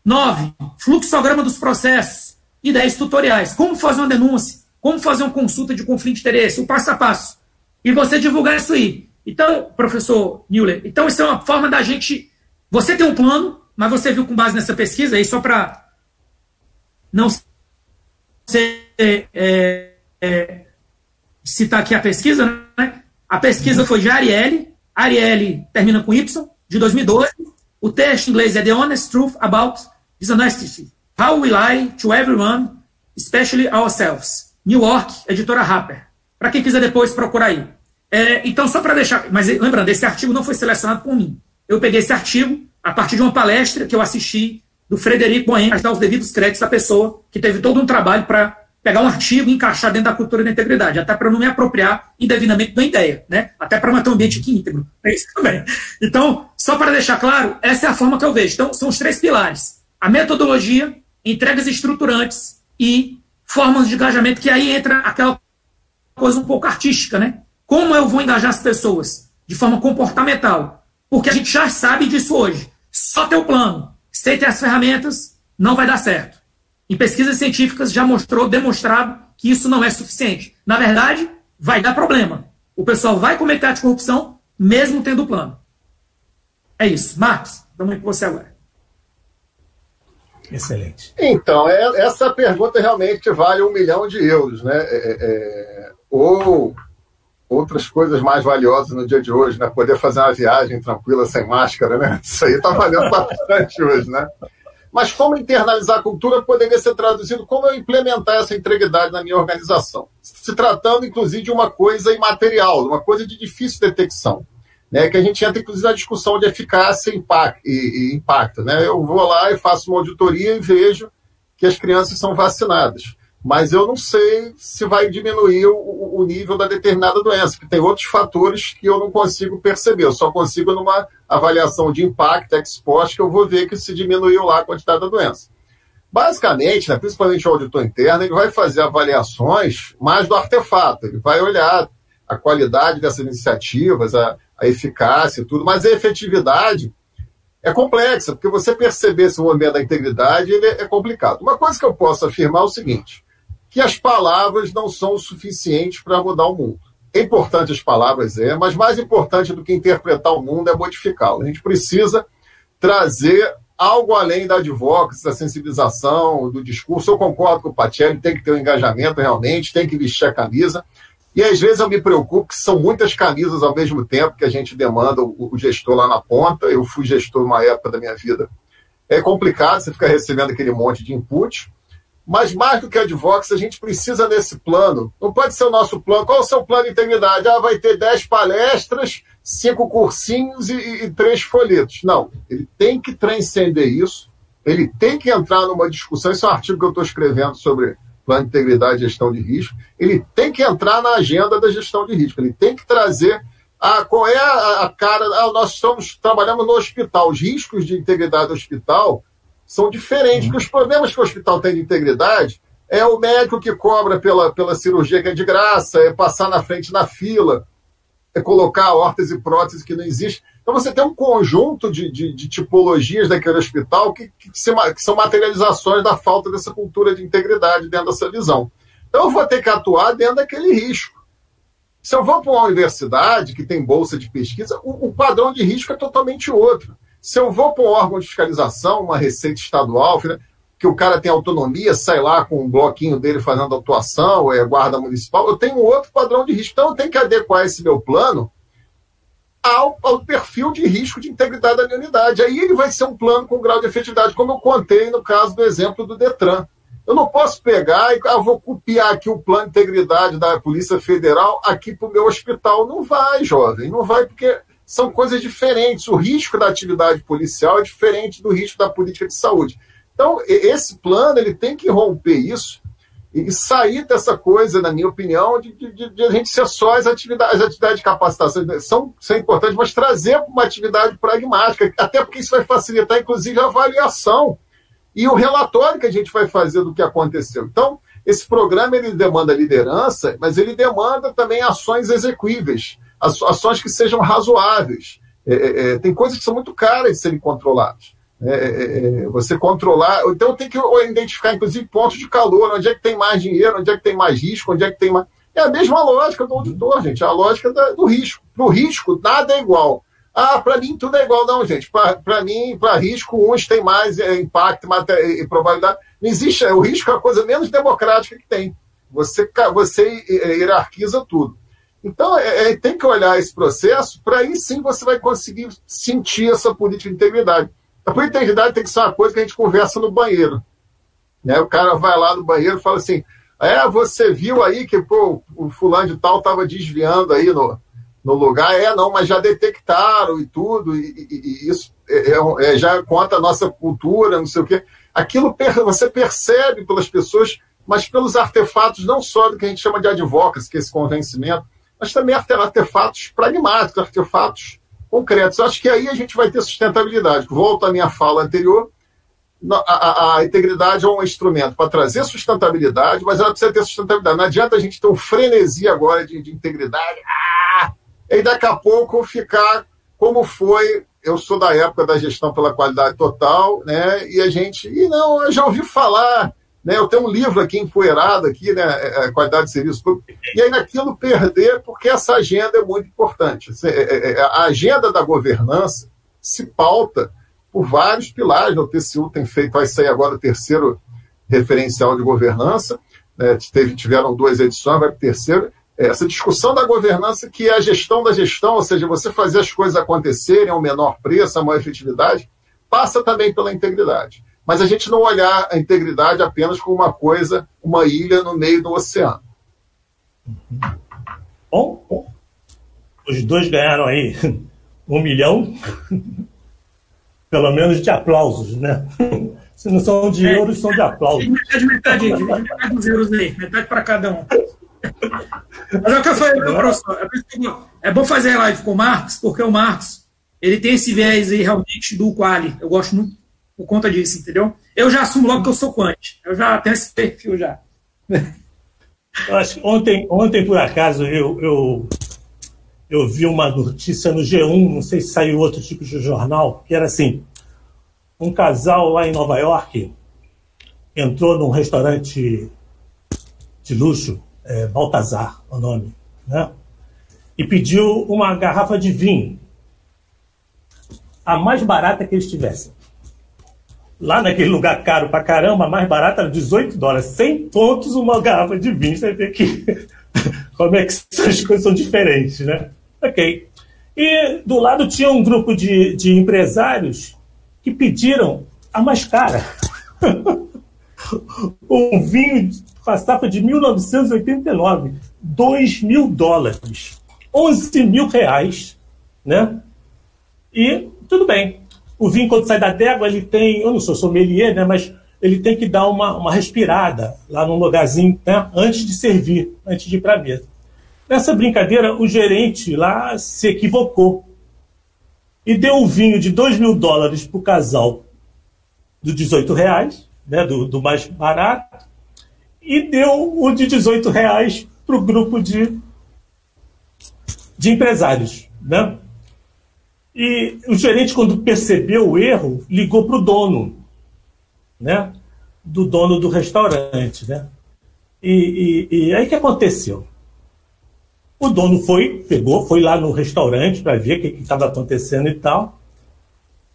9. Fluxograma dos processos. E 10 tutoriais. Como fazer uma denúncia. Como fazer uma consulta de conflito de interesse. O passo a passo. E você divulgar isso aí. Então, professor Newler, então isso é uma forma da gente. Você tem um plano, mas você viu com base nessa pesquisa, aí só para não ser, é, é, citar aqui a pesquisa, né? A pesquisa foi de Arielle, Arielle termina com Y, de 2012. O texto em inglês é The Honest Truth About Dishonesty. How We Lie to Everyone, Especially Ourselves. New York, editora Harper. Para quem quiser depois procurar aí. É, então, só para deixar. Mas lembrando, esse artigo não foi selecionado por mim. Eu peguei esse artigo a partir de uma palestra que eu assisti do Frederico Bohem, para dar os devidos créditos à pessoa que teve todo um trabalho para pegar um artigo e encaixar dentro da cultura da integridade, até para não me apropriar indevidamente da ideia, né? Até para manter um ambiente aqui íntegro. É isso também. Então, só para deixar claro, essa é a forma que eu vejo. Então, são os três pilares: a metodologia, entregas estruturantes e formas de engajamento, que aí entra aquela coisa um pouco artística, né? Como eu vou engajar as pessoas? De forma comportamental. Porque a gente já sabe disso hoje. Só ter o plano, sem ter as ferramentas, não vai dar certo. Em pesquisas científicas já mostrou, demonstrado que isso não é suficiente. Na verdade, vai dar problema. O pessoal vai cometer de corrupção, mesmo tendo plano. É isso. Marcos, vamos com você agora. Excelente. Então, é, essa pergunta realmente vale um milhão de euros, né? É, é, é ou, outras coisas mais valiosas no dia de hoje, né? Poder fazer uma viagem tranquila sem máscara, né? Isso aí está valendo bastante hoje, né? Mas como internalizar a cultura poderia ser traduzido como eu implementar essa integridade na minha organização? Se tratando, inclusive, de uma coisa imaterial, uma coisa de difícil detecção. Né, que a gente entra, inclusive, na discussão de eficácia e impacto. Né? Eu vou lá e faço uma auditoria e vejo que as crianças são vacinadas mas eu não sei se vai diminuir o, o, nível da determinada doença, porque tem outros fatores que eu não consigo perceber. Eu só consigo numa avaliação de impacto ex post que eu vou ver que se diminuiu lá a quantidade da doença. Basicamente, né, principalmente o auditor interno, ele vai fazer avaliações mais do artefato. Ele vai olhar a qualidade dessas iniciativas, a, a eficácia e tudo, mas a efetividade é complexa, porque você perceber esse movimento da integridade ele é complicado. Uma coisa que eu posso afirmar é o seguinte: que as palavras não são o suficiente para mudar o mundo. É importante as palavras, é, mas mais importante do que interpretar o mundo é modificá-lo. A gente precisa trazer algo além da advocacy, da sensibilização, do discurso. Eu concordo com o Pacelli, tem que ter um engajamento realmente, tem que vestir a camisa. E às vezes eu me preocupo que são muitas camisas ao mesmo tempo que a gente demanda o, gestor lá na ponta. Eu fui gestor uma época da minha vida. É complicado você ficar recebendo aquele monte de input. Mas mais do que advox, a gente precisa nesse plano. Não pode ser o nosso plano. Qual é o seu plano de integridade? Ah, vai ter 10 palestras, cinco cursinhos e, e, e três folhetos. Não, ele tem que transcender isso. Ele tem que entrar numa discussão. Esse é um artigo que eu estou escrevendo sobre plano de integridade e gestão de risco. Ele tem que entrar na agenda da gestão de risco. Ele tem que trazer a, qual é a, a cara. Ah, nós estamos trabalhando no hospital. Os riscos de integridade do hospital são diferentes. Porque os problemas que o hospital tem de integridade é o médico que cobra pela, pela cirurgia que é de graça, é passar na frente na fila, é colocar órtese e prótese que não existe. Então você tem um conjunto de, de, de tipologias daquele hospital que, que, se, que, são materializações da falta dessa cultura de integridade dentro dessa visão. Então eu vou ter que atuar dentro daquele risco. Se eu vou para uma universidade que tem bolsa de pesquisa, o, o padrão de risco é totalmente outro. Se eu vou para um órgão de fiscalização, uma receita estadual, que o cara tem autonomia, sai lá com um bloquinho dele fazendo atuação, é guarda municipal, eu tenho outro padrão de risco. Então eu tenho que adequar esse meu plano ao, ao, perfil de risco de integridade da unidade. Aí ele vai ser um plano com grau de efetividade, como eu contei no caso do exemplo do Detran. Eu não posso pegar e ah, vou copiar aqui o plano de integridade da Polícia Federal aqui para o meu hospital. Não vai, jovem, não vai, porque são coisas diferentes. O risco da atividade policial é diferente do risco da política de saúde. Então, esse plano ele tem que romper isso e sair dessa coisa, na minha opinião, de, de, de a gente ser só as atividades, as atividades de capacitação. São, são importantes, mas trazer uma atividade pragmática, até porque isso vai facilitar, inclusive, a avaliação e o relatório que a gente vai fazer do que aconteceu. Então, esse programa ele demanda liderança, mas ele demanda também ações execuíveis ações que sejam razoáveis. É, é, é, tem coisas que são muito caras de serem controladas. É, é, é, você controlar. Então tem que identificar, inclusive, pontos de calor, onde é que tem mais dinheiro, onde é que tem mais risco, onde é que tem mais. É a mesma lógica do auditor, gente, a lógica da, do risco. Para o risco, nada é igual. Ah, para mim tudo é igual. Não, gente. Para mim, para risco, uns têm mais impacto e probabilidade. Não existe. O risco é a coisa menos democrática que tem. Você, você hierarquiza tudo. Então, é, é, tem que olhar esse processo para aí sim você vai conseguir sentir essa política de integridade. A política de integridade tem que ser uma coisa que a gente conversa no banheiro. Né? O cara vai lá no banheiro e fala assim: é, você viu aí que pô, o fulano de tal estava desviando aí no, no lugar? É, não, mas já detectaram e tudo, e, e, e isso é, é, é já conta a nossa cultura, não sei o quê. Aquilo você percebe pelas pessoas, mas pelos artefatos, não só do que a gente chama de advocacy, que é esse convencimento, mas também artefatos pragmáticos, artefatos concretos. Acho que aí a gente vai ter sustentabilidade. Volto à minha fala anterior, a, a, a integridade é um instrumento para trazer sustentabilidade, mas ela precisa ter sustentabilidade. Não adianta a gente ter um frenesi agora de, de integridade, ah, e daqui a pouco ficar como foi. Eu sou da época da gestão pela qualidade total, né? E a gente, e não, eu já ouvi falar né? Eu tenho um livro aqui empoeirado, aqui, né? É, é, qualidade de serviço público, e aí naquilo perder, porque essa agenda é muito importante. A agenda da governança se pauta por vários pilares. O TCU tem feito, vai sair agora o terceiro referencial de governança, né? Teve, tiveram duas edições, vai para o terceiro. é, essa discussão da governança que é a gestão da gestão, ou seja, você fazer as coisas acontecerem ao menor preço, a maior efetividade, passa também pela integridade. Mas a gente não olhar a integridade apenas como uma coisa, uma ilha no meio do oceano. Bom, os dois ganharam aí um milhão, pelo menos de aplausos, né? Se não são de é, euros, são de aplausos. Metade, metade, metade dos euros aí, metade para cada um. Mas é o que eu falei, professor. É, é bom fazer live com o Marcos, porque o Marcos ele tem esse viés aí realmente do quali. Eu gosto muito por conta disso, entendeu? Eu já assumo logo que eu sou quant. Eu já tenho esse perfil já. Ontem, ontem, por acaso, eu, eu, eu vi uma notícia no G1, não sei se saiu outro tipo de jornal, que era assim: um casal lá em Nova York entrou num restaurante de luxo, é, Baltazar, o nome, né? E pediu uma garrafa de vinho, a mais barata que eles tivessem. Lá naquele lugar caro pra caramba, mais barata era 18 dólares, 100 pontos uma garrafa de vinho. Você vê que como é que as coisas são diferentes, né? Ok. E do lado tinha um grupo de, de empresários que pediram a mais cara. um vinho com a safra de 1989, 2 mil dólares, 11 mil reais, né? E tudo bem. O vinho, quando sai da adega, ele tem, eu não sou sommelier, né? Mas ele tem que dar uma, uma respirada lá num lugarzinho, né? Antes de servir, antes de ir para a mesa. Nessa brincadeira, o gerente lá se equivocou e deu um vinho de 2 mil dólares para o casal do 18 reais, né, do, do, mais barato, e deu o de 18 reais para o grupo de, de empresários. Né? E o gerente, quando percebeu o erro, ligou para o dono, né? do dono do restaurante. Né? E, e, e aí que aconteceu? O dono foi, pegou, foi lá no restaurante para ver o que estava acontecendo e tal.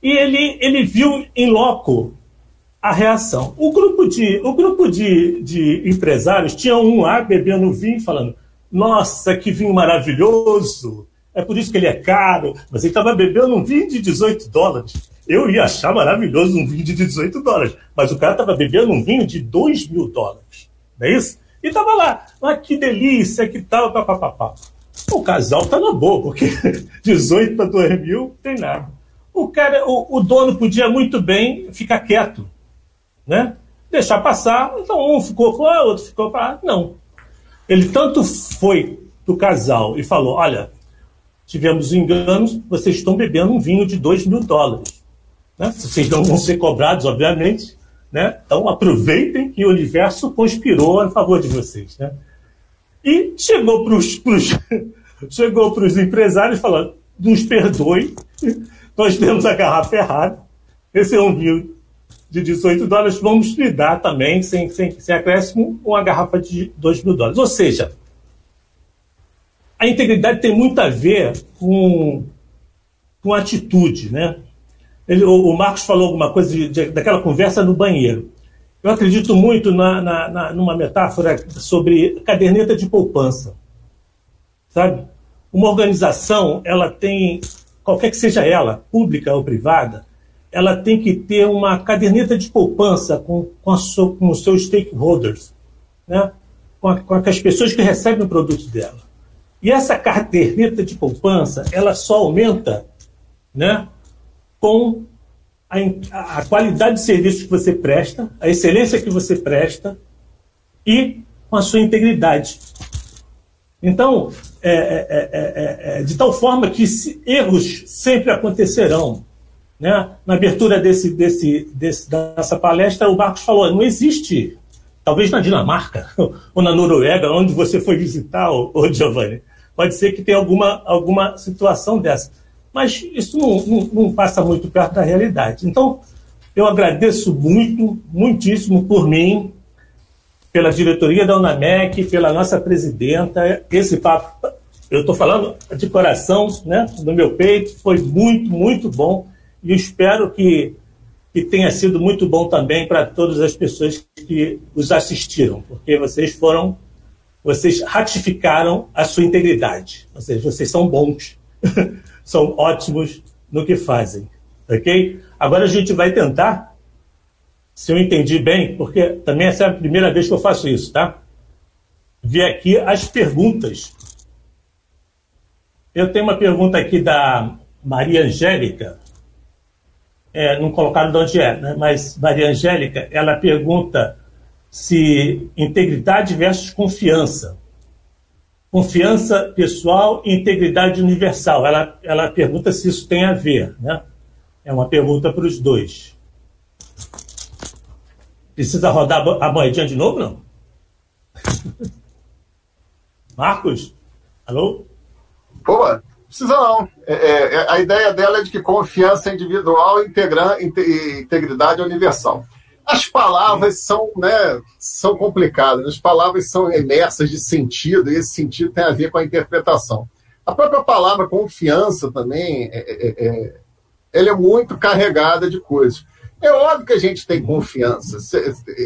E ele, ele viu em loco a reação. O grupo de, o grupo de, de empresários tinha um lá bebendo vinho falando: Nossa, que vinho maravilhoso! É por isso que ele é caro. Mas ele estava bebendo um vinho de 18 dólares. Eu ia achar maravilhoso um vinho de 18 dólares. Mas o cara estava bebendo um vinho de 2 mil dólares. Não é isso? E tava lá, ah, que delícia, que tal, papapá. O casal tá na boa, porque 18 para 2 mil tem nada. O cara, o, o, dono podia muito bem ficar quieto, né? Deixar passar, então um ficou com a outro ficou para não. Ele tanto foi do casal e falou: olha, tivemos enganos, vocês estão bebendo um vinho de 2 mil dólares. Né? Vocês não vão ser cobrados, obviamente, né? Então aproveitem que o universo conspirou a favor de vocês. Né? E chegou para os chegou os empresários falando, nos perdoe, nós temos a garrafa errada, esse é um vinho de 18 dólares, vamos lhe dar também, sem, sem, sem acréscimo, uma garrafa de 2 mil dólares. Ou seja, a integridade tem muito a ver com, com atitude, né? Ele, o, o, Marcos falou alguma coisa de, de, daquela conversa no banheiro. Eu acredito muito na, na, na, numa metáfora sobre caderneta de poupança. Sabe? Uma organização, ela tem, qualquer que seja ela, pública ou privada, ela tem que ter uma caderneta de poupança com, com, a com os seus stakeholders, né? com, a, com as pessoas que recebem o produto dela. E essa caderneta de poupança, ela só aumenta né, com a, a qualidade de serviço que você presta, a excelência que você presta e com a sua integridade. Então, é, é, é, de tal forma que erros sempre acontecerão. Né? Na abertura desse, desse, desse, dessa palestra, o Marcos falou: não existe, talvez na Dinamarca ou na Noruega, onde você foi visitar, o Giovanni, pode ser que tenha alguma, alguma situação dessa mas isso não, não, não passa muito perto da realidade. Então, eu agradeço muito, muitíssimo por mim, pela diretoria da UNAMEC, pela nossa presidenta. Esse papo, eu estou falando de coração, né, no meu peito, foi muito, muito bom. E espero que, que tenha sido muito bom também para todas as pessoas que os assistiram, porque vocês foram vocês ratificaram a sua integridade. Ou seja, vocês são bons, são ótimos no que fazem. Ok? Agora a gente vai tentar, se eu entendi bem, porque também essa é a primeira vez que eu faço isso, tá? Ver aqui as perguntas. Eu tenho uma pergunta aqui da Maria Angélica. É, não colocaram de onde é, né? mas Maria Angélica, ela pergunta se integridade versus confiança. Confiança pessoal e integridade universal. Ela, ela pergunta se isso tem a ver. Né? É uma pergunta para os dois. Precisa rodar a moedinha de novo, não? Marcos? Alô? Boa, precisa não. É, é, é, a ideia dela é de que confiança individual e integridade é universal. As palavras são, né, são complicadas, as palavras são imersas de sentido, e esse sentido tem a ver com a interpretação. A própria palavra confiança também, é, é, é, ela é muito carregada de coisas. É óbvio que a gente tem confiança.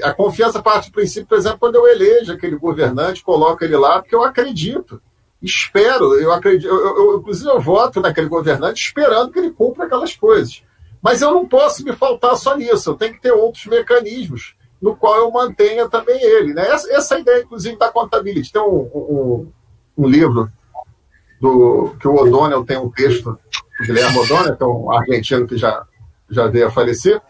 A confiança parte do princípio, por exemplo, quando eu elejo aquele governante, coloco ele lá, porque eu acredito. Espero, eu acredito, eu, eu, inclusive eu voto naquele governante esperando que ele cumpra aquelas coisas. Mas eu não posso me faltar só nisso, eu tenho que ter outros mecanismos no qual eu mantenha também ele. Né? Essa, essa ideia, inclusive, da contabilidade. Tem um, um, um, livro do que o O'Donnell tem um texto, o Guilherme O'Donnell, que é um argentino que já, já veio a falecer,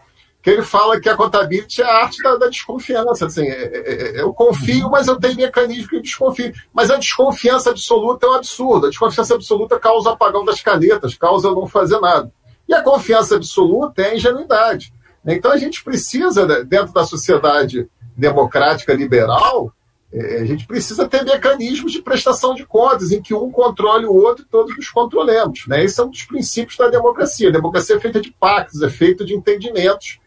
que ele fala que a contabilidade é a arte da, da desconfiança. Assim, é, é, é, eu confio, mas eu tenho mecanismo que desconfio. Mas a desconfiança absoluta é um absurdo. A desconfiança absoluta causa apagão das canetas, causa não fazer nada. E a confiança absoluta é a ingenuidade. Então a gente precisa, né, dentro da sociedade democrática liberal, é, a gente precisa ter mecanismos de prestação de contas, em que um controle o outro e todos nos controlemos. Né? Esse é um dos princípios da democracia. A democracia é feita de pactos, é feita de entendimentos,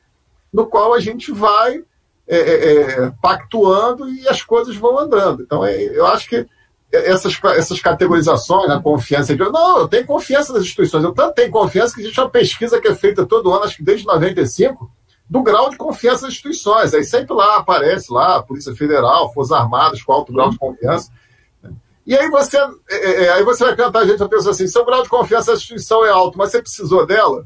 no qual a gente vai é, é, é pactuando e as coisas vão andando. Então, é, eu acho que essas, essas categorizações, a né, confiança. Não, eu tenho confiança nas instituições. Eu tanto tenho confiança que existe uma pesquisa que é feita todo ano, acho que desde 95, do grau de confiança nas instituições. Aí sempre lá aparece lá, Polícia Federal, Forças Armadas, com alto grau de confiança. E aí você, é, é, é aí você vai perguntar a gente, a pessoa assim, seu grau de confiança na instituição é alto, mas você precisou dela?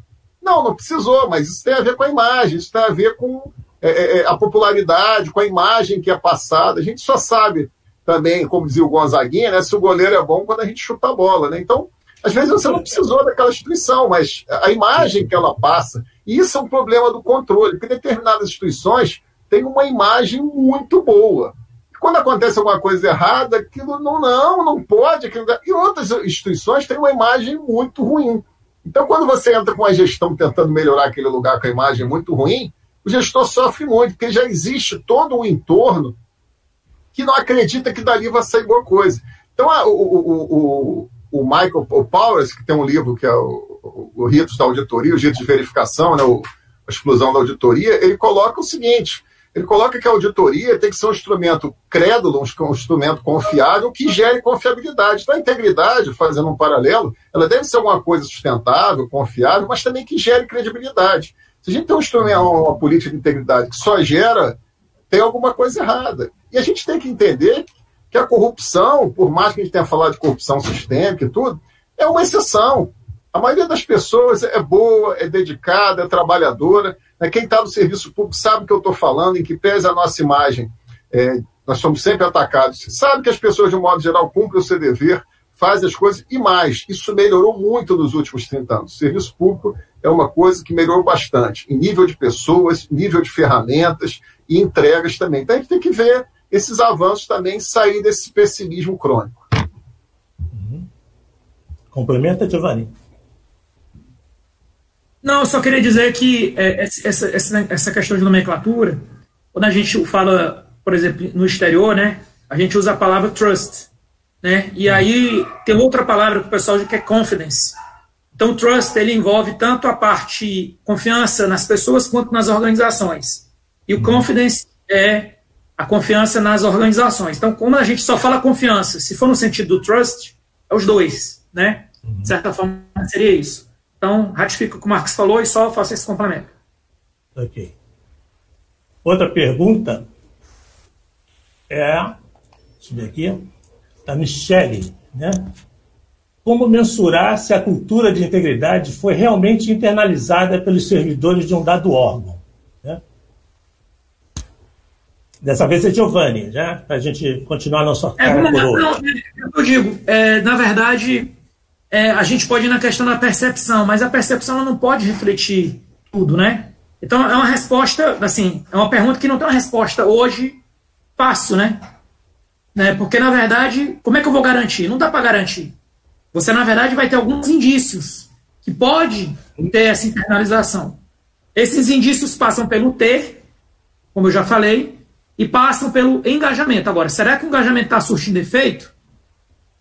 Não, não precisou, mas isso tem a ver com a imagem, isso tem a ver com é, é a popularidade, com a imagem que é passada. A gente só sabe também, como dizia o Gonzaguinha, né, se o goleiro é bom quando a gente chuta a bola. Né? Então, às vezes você não precisou daquela instituição, mas a imagem que ela passa, e isso é um problema do controle, porque determinadas instituições têm uma imagem muito boa. Quando acontece alguma coisa errada, aquilo não, não, não pode. Aquilo... E outras instituições têm uma imagem muito ruim. Então, quando você entra com a gestão tentando melhorar aquele lugar com a imagem muito ruim, o gestor sofre muito, porque já existe todo um entorno que não acredita que dali vai sair boa coisa. Então, a, o, o, o, o, Michael o Powers, que tem um livro que é o, o, Ritos da Auditoria, os ritos de verificação, né, o, a explosão da auditoria, ele coloca o seguinte: ele coloca que a auditoria tem que ser um instrumento crédulo, um instrumento confiável que gere confiabilidade. Então, a integridade, fazendo um paralelo, ela deve ser alguma coisa sustentável, confiável, mas também que gere credibilidade. Se a gente tem um instrumento, uma política de integridade que só gera, tem alguma coisa errada. E a gente tem que entender que a corrupção, por mais que a gente tenha falado de corrupção sistêmica e tudo, é uma exceção. A maioria das pessoas é boa, é dedicada, é trabalhadora. Né? Quem está no serviço público sabe o que eu estou falando, em que pesa a nossa imagem. É, nós somos sempre atacados. Sabe que as pessoas, de um modo geral, cumprem o seu dever, fazem as coisas e mais. Isso melhorou muito nos últimos 30 anos. O serviço público é uma coisa que melhorou bastante, em nível de pessoas, nível de ferramentas e entregas também. Então a gente tem que ver esses avanços também sair desse pessimismo crônico. Uhum. Complementa, Giovanni. Não, eu só queria dizer que é, essa, essa, essa questão de nomenclatura, quando a gente fala, por exemplo, no exterior, né, a gente usa a palavra trust. Né? E aí tem outra palavra que o pessoal diz que é confidence. Então, trust ele envolve tanto a parte confiança nas pessoas quanto nas organizações. E o confidence é a confiança nas organizações. Então, como a gente só fala confiança, se for no sentido do trust, é os dois, né? De certa forma, seria isso. Então, ratifico o que o Marcos falou e só faço esse complemento. Ok. Outra pergunta é deixa eu ver aqui, da Michele, né? Como mensurar se a cultura de integridade foi realmente internalizada pelos servidores de um dado órgão? Né? Dessa vez é Giovanni, já, para a gente continuar nosso é, cara por hoje. Eu digo, é, na verdade, é, a gente pode ir na questão da percepção, mas a percepção não pode refletir tudo, né? Então é uma resposta, assim, é uma pergunta que não tem uma resposta hoje fácil, né? né? Porque na verdade, como é que eu vou garantir? Não dá para garantir. Você na verdade vai ter alguns indícios que pode ter essa internalização. Esses indícios passam pelo ter, como eu já falei, e passam pelo engajamento. Agora, será que o engajamento está surtindo efeito?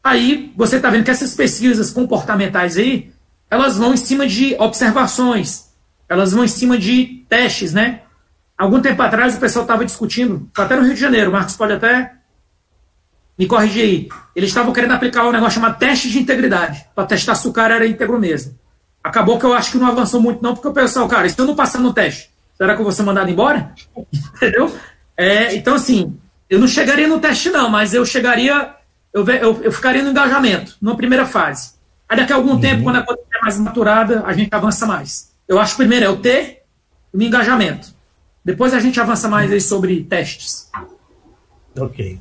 Aí você está vendo que essas pesquisas comportamentais aí, elas vão em cima de observações, elas vão em cima de testes, né? Algum tempo atrás o pessoal estava discutindo, até no Rio de Janeiro, o Marcos pode até me corrigir aí. Eles estavam querendo aplicar um negócio chamado teste de integridade, para testar se o cara era íntegro mesmo. Acabou que eu acho que não avançou muito, não, porque o pessoal, cara, se eu não passar no teste, será que eu vou ser mandado embora? Entendeu? É, então, assim, eu não chegaria no teste, não, mas eu chegaria, eu, eu, eu ficaria no engajamento, numa primeira fase. Aí daqui a algum uhum. tempo, quando a coisa estiver mais maturada, a gente avança mais. Eu acho que primeiro é o T, o engajamento. Depois a gente avança mais aí sobre testes. Ok.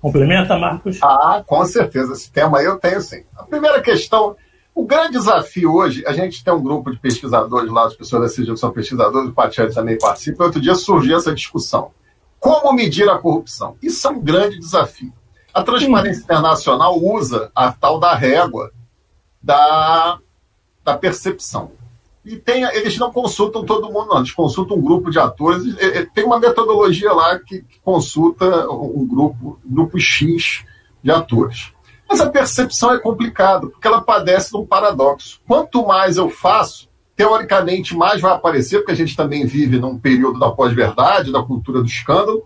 Complementa, Marcos? Ah, com certeza. Esse tema aí eu tenho sim. A primeira questão, o grande desafio hoje, a gente tem um grupo de pesquisadores lá, as pessoas da CIGIL que são pesquisadores, o Patiani também participa, outro dia surgiu essa discussão. Como medir a corrupção? Isso é um grande desafio. A Transparência Internacional usa a tal da régua da, da percepção. E tem, eles não consultam todo mundo, não. Eles consultam um grupo de atores. Tem uma metodologia lá que, que consulta um grupo, grupo X de atores. Mas a percepção é complicada, porque ela padece de um paradoxo. Quanto mais eu faço, teoricamente mais vai aparecer, porque a gente também vive num período da pós-verdade, da cultura do escândalo.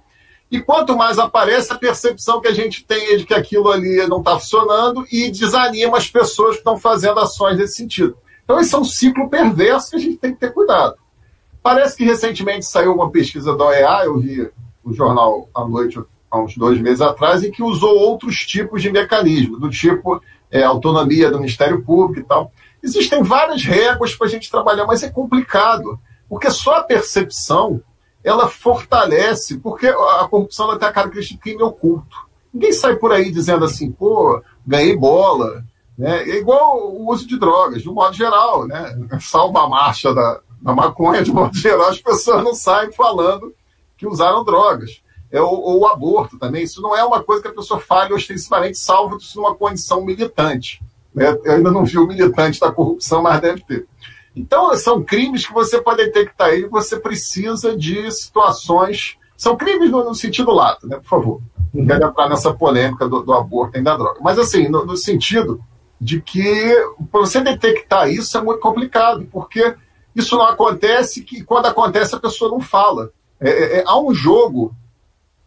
E quanto mais aparece, a percepção que a gente tem é de que aquilo ali não está funcionando e desanima as pessoas que estão fazendo ações nesse sentido. Então, esse é um ciclo perverso que a gente tem que ter cuidado. Parece que recentemente saiu uma pesquisa da OEA, eu vi o jornal à noite há uns dois meses atrás, em que usou outros tipos de mecanismos, do tipo é, autonomia do Ministério Público e tal. Existem várias regras para a gente trabalhar, mas é complicado, porque só a percepção ela fortalece, porque a corrupção ela tem a característica de crime oculto. Ninguém sai por aí dizendo assim, pô, ganhei bola, né? É igual o uso de drogas, de um modo geral, né? Salva a marcha da, da maconha, de modo geral, as pessoas não saem falando que usaram drogas. É, ou, o aborto também, isso não é uma coisa que a pessoa fale ostensivamente, salvo isso numa condição militante. Né? Eu ainda não vi o militante da corrupção, mas deve ter. Então, são crimes que você pode detectar aí, você precisa de situações. São crimes no, no sentido lato, né? Por favor. Não quero entrar nessa polêmica do, do aborto e da droga. Mas, assim, no, no sentido de que para você detectar isso é muito complicado, porque isso não acontece que quando acontece a pessoa não fala. É, é, é há um jogo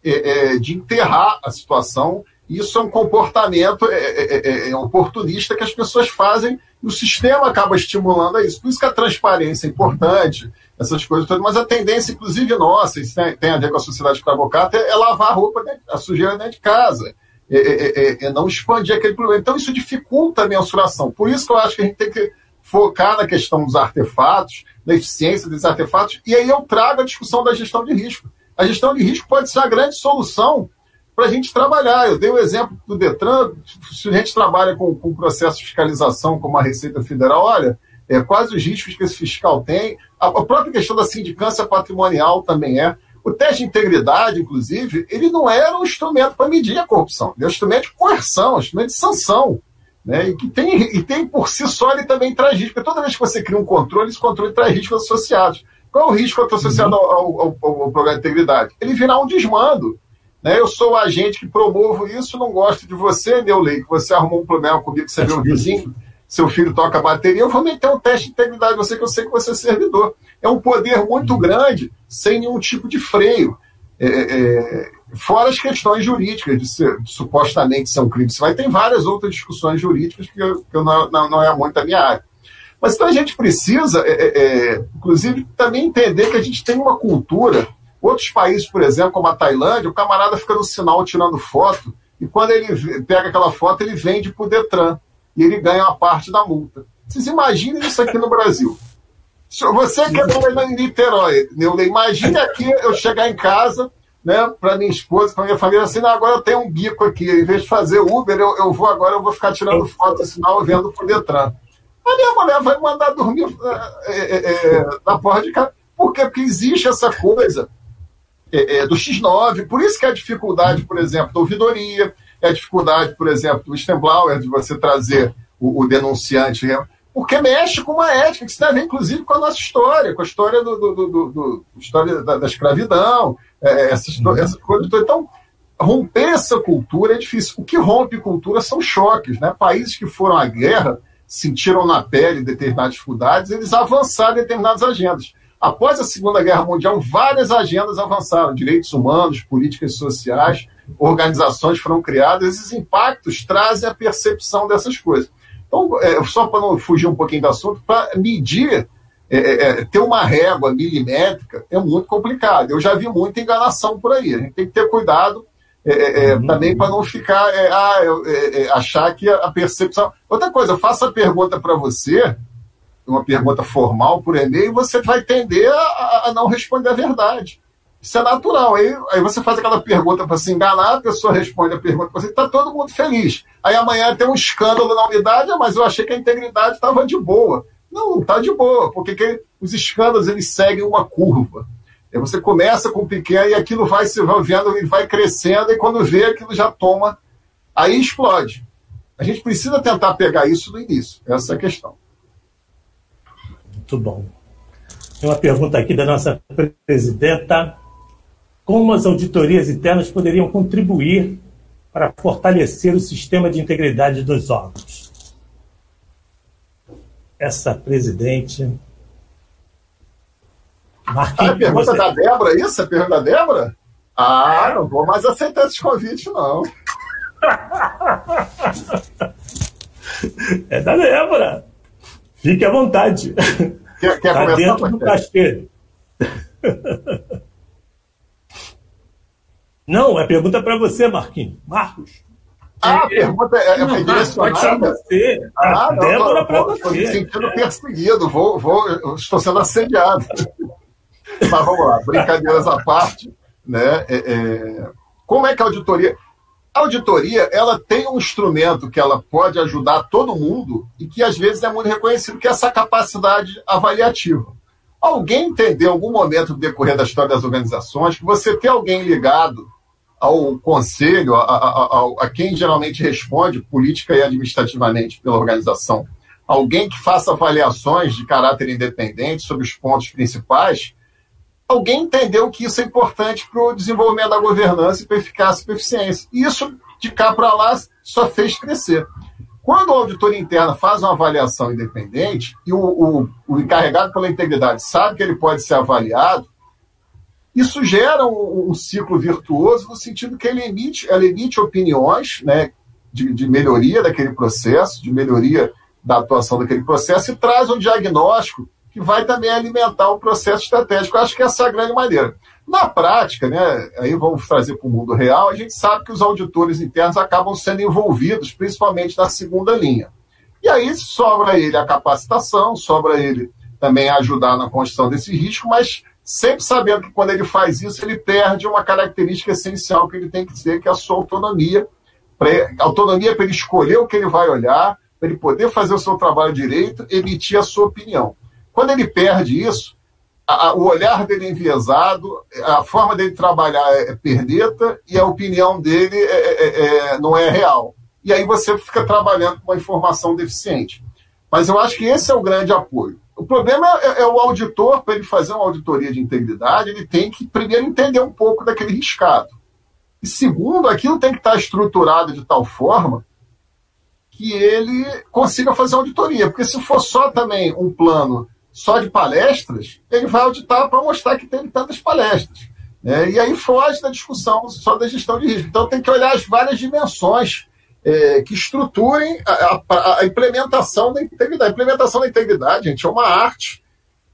é, é, de enterrar a situação, e isso é um comportamento é, oportunista que as pessoas fazem e o sistema acaba estimulando isso. Por isso que a transparência é importante, essas coisas todas, mas a tendência, inclusive nossa, isso tem, tem a ver com a sociedade escravocrata, é, lavar a roupa, a sujeira dentro de casa é é, é, é, é, não expandir aquele problema. Então, isso dificulta a mensuração. Por isso que eu acho que a gente tem que focar na questão dos artefatos, na eficiência dos artefatos, e aí eu trago a discussão da gestão de risco. A gestão de risco pode ser a grande solução para a gente trabalhar. Eu dei o exemplo do Detran, se a gente trabalha com, com processo de fiscalização como a Receita Federal, olha, é, quais os riscos que esse fiscal tem, a, a própria questão da sindicância patrimonial também é. O teste de integridade, inclusive, ele não era um instrumento para medir a corrupção, ele é um instrumento de coerção, um instrumento de sanção. Né? E que tem, e tem por si só ele também traz risco. Porque toda vez que você cria um controle, esse controle traz riscos associados. Qual é o risco associado uhum. ao, ao, ao, ao, programa de integridade? Ele virar um desmando. Né? Eu sou o agente que promovo isso, não gosto de você, Neulei, que você arrumou um problema comigo, você viu um vizinho, seu filho toca bateria, eu vou meter um teste de integridade, você que eu sei que você é servidor. É um poder muito uhum. grande, sem nenhum tipo de freio. É, é, é, fora as questões jurídicas de, ser, de, supostamente ser um crime. Você vai ter várias outras discussões jurídicas que, eu, que eu não, não, não, é muito a minha área. Mas então a gente precisa, é, é, é, inclusive, também entender que a gente tem uma cultura. Outros países, por exemplo, como a Tailândia, o camarada fica no sinal tirando foto, e quando ele pega aquela foto, ele vende para o Detran, e ele ganha uma parte da multa. Vocês imaginem isso aqui no Brasil. Você que é em Niterói, Neulê, imagine aqui eu chegar em casa, né, para minha esposa, para minha família, assim, agora eu tenho um bico aqui, em vez de fazer Uber, eu, eu vou agora, eu vou ficar tirando foto, sinal, vendo por Detran. A minha mulher vai mandar dormir é, é, é, na porra de casa. Por quê? Porque existe essa coisa é, é, do X9, por isso que é a dificuldade, por exemplo, da ouvidoria, é a dificuldade, por exemplo, do Stenblauer, de você trazer o, o denunciante porque mexe com uma ética que se deve, inclusive, com a nossa história, com a história do, do, do, do história da, da escravidão, é, essa, uhum. essa coisa toda. Então, romper essa cultura é difícil. O que rompe cultura são choques. Né? Países que foram à guerra, sentiram na pele determinadas dificuldades, eles avançaram determinadas agendas. Após a Segunda Guerra Mundial, várias agendas avançaram, direitos humanos, políticas sociais, organizações foram criadas, esses impactos trazem a percepção dessas coisas. Então, é, só para não fugir um pouquinho do assunto, para medir, é, é, é, ter uma régua milimétrica é muito complicado. Eu já vi muita enganação por aí. A gente tem que ter cuidado é, é, uhum. também para não ficar, ah, achar que a percepção. Outra coisa, eu faço a pergunta para você, uma pergunta formal por e-mail, você vai tender a, a não responder a verdade. Isso é natural. Aí, aí você faz aquela pergunta para se enganar, a pessoa responde a pergunta para você, está todo mundo feliz. Aí amanhã tem um escândalo na unidade, ah, mas eu achei que a integridade estava de boa. Não, não está de boa, porque que, os escândalos eles seguem uma curva. Aí você começa com pequeno e aquilo vai se vendo e vai crescendo, e quando vê, aquilo já toma, aí explode. A gente precisa tentar pegar isso no início. Essa é a questão. Muito bom. Tem uma pergunta aqui da nossa presidenta como as auditorias internas poderiam contribuir para fortalecer o sistema de integridade dos órgãos. Essa presidente. Marquinhos, ah, a pergunta você... da Débora, isso? A pergunta da Débora? Ah, não vou mais aceitar esse convite, não. é da Débora. Fique à vontade. Quer, quer tá começar? Dentro do cachê. Não, é pergunta para você, Marquinhos. Marcos. Ah, a pergunta é, é direcionada. Pode você. Ah, não, Débora para você. Estou me sentindo perseguido. Vou, vou, estou sendo assediado. Mas vamos lá, brincadeiras à parte. Né? É, é... Como é que a auditoria... A auditoria ela tem um instrumento que ela pode ajudar todo mundo e que às vezes é muito reconhecido, que é essa capacidade avaliativa. Alguém entendeu em algum momento do decorrer da história das organizações que você ter alguém ligado ao conselho, a, a, a, a, quem geralmente responde política e administrativamente pela organização, alguém que faça avaliações de caráter independente sobre os pontos principais, alguém entendeu que isso é importante para o desenvolvimento da governança e para a eficácia e para a eficiência. E isso, de cá para lá, só fez crescer. Quando o auditor interno faz uma avaliação independente e o, o, o encarregado pela integridade sabe que ele pode ser avaliado, isso gera um, um, ciclo virtuoso no sentido que ele emite, ela emite opiniões né, de, de, melhoria daquele processo, de melhoria da atuação daquele processo e traz um diagnóstico que vai também alimentar o processo estratégico. Eu acho que essa é a grande maneira. Na prática, né, aí vamos trazer para o mundo real, a gente sabe que os auditores internos acabam sendo envolvidos, principalmente na segunda linha. E aí sobra ele a capacitação, sobra ele também ajudar na construção desse risco, mas sempre sabendo que quando ele faz isso, ele perde uma característica essencial que ele tem que ter, que é a sua autonomia. Autonomia para ele escolher o que ele vai olhar, para ele poder fazer o seu trabalho direito, emitir a sua opinião. Quando ele perde isso, a, o olhar dele é enviesado, a forma dele trabalhar é, é perdeta e a opinião dele é, é, é, é, não é real. E aí você fica trabalhando com uma informação deficiente. Mas eu acho que esse é o grande apoio. O problema é, é o auditor, para ele fazer uma auditoria de integridade, ele tem que primeiro entender um pouco daquele riscado. E segundo, aquilo tem que estar estruturado de tal forma que ele consiga fazer auditoria. Porque se for só também um plano só de palestras, ele vai auditar para mostrar que teve tantas palestras. Né? E aí foge da discussão só da gestão de risco. Então tem que olhar as várias dimensões é, que estruturem a, a, a, implementação da integridade. A implementação da integridade, gente, é uma arte.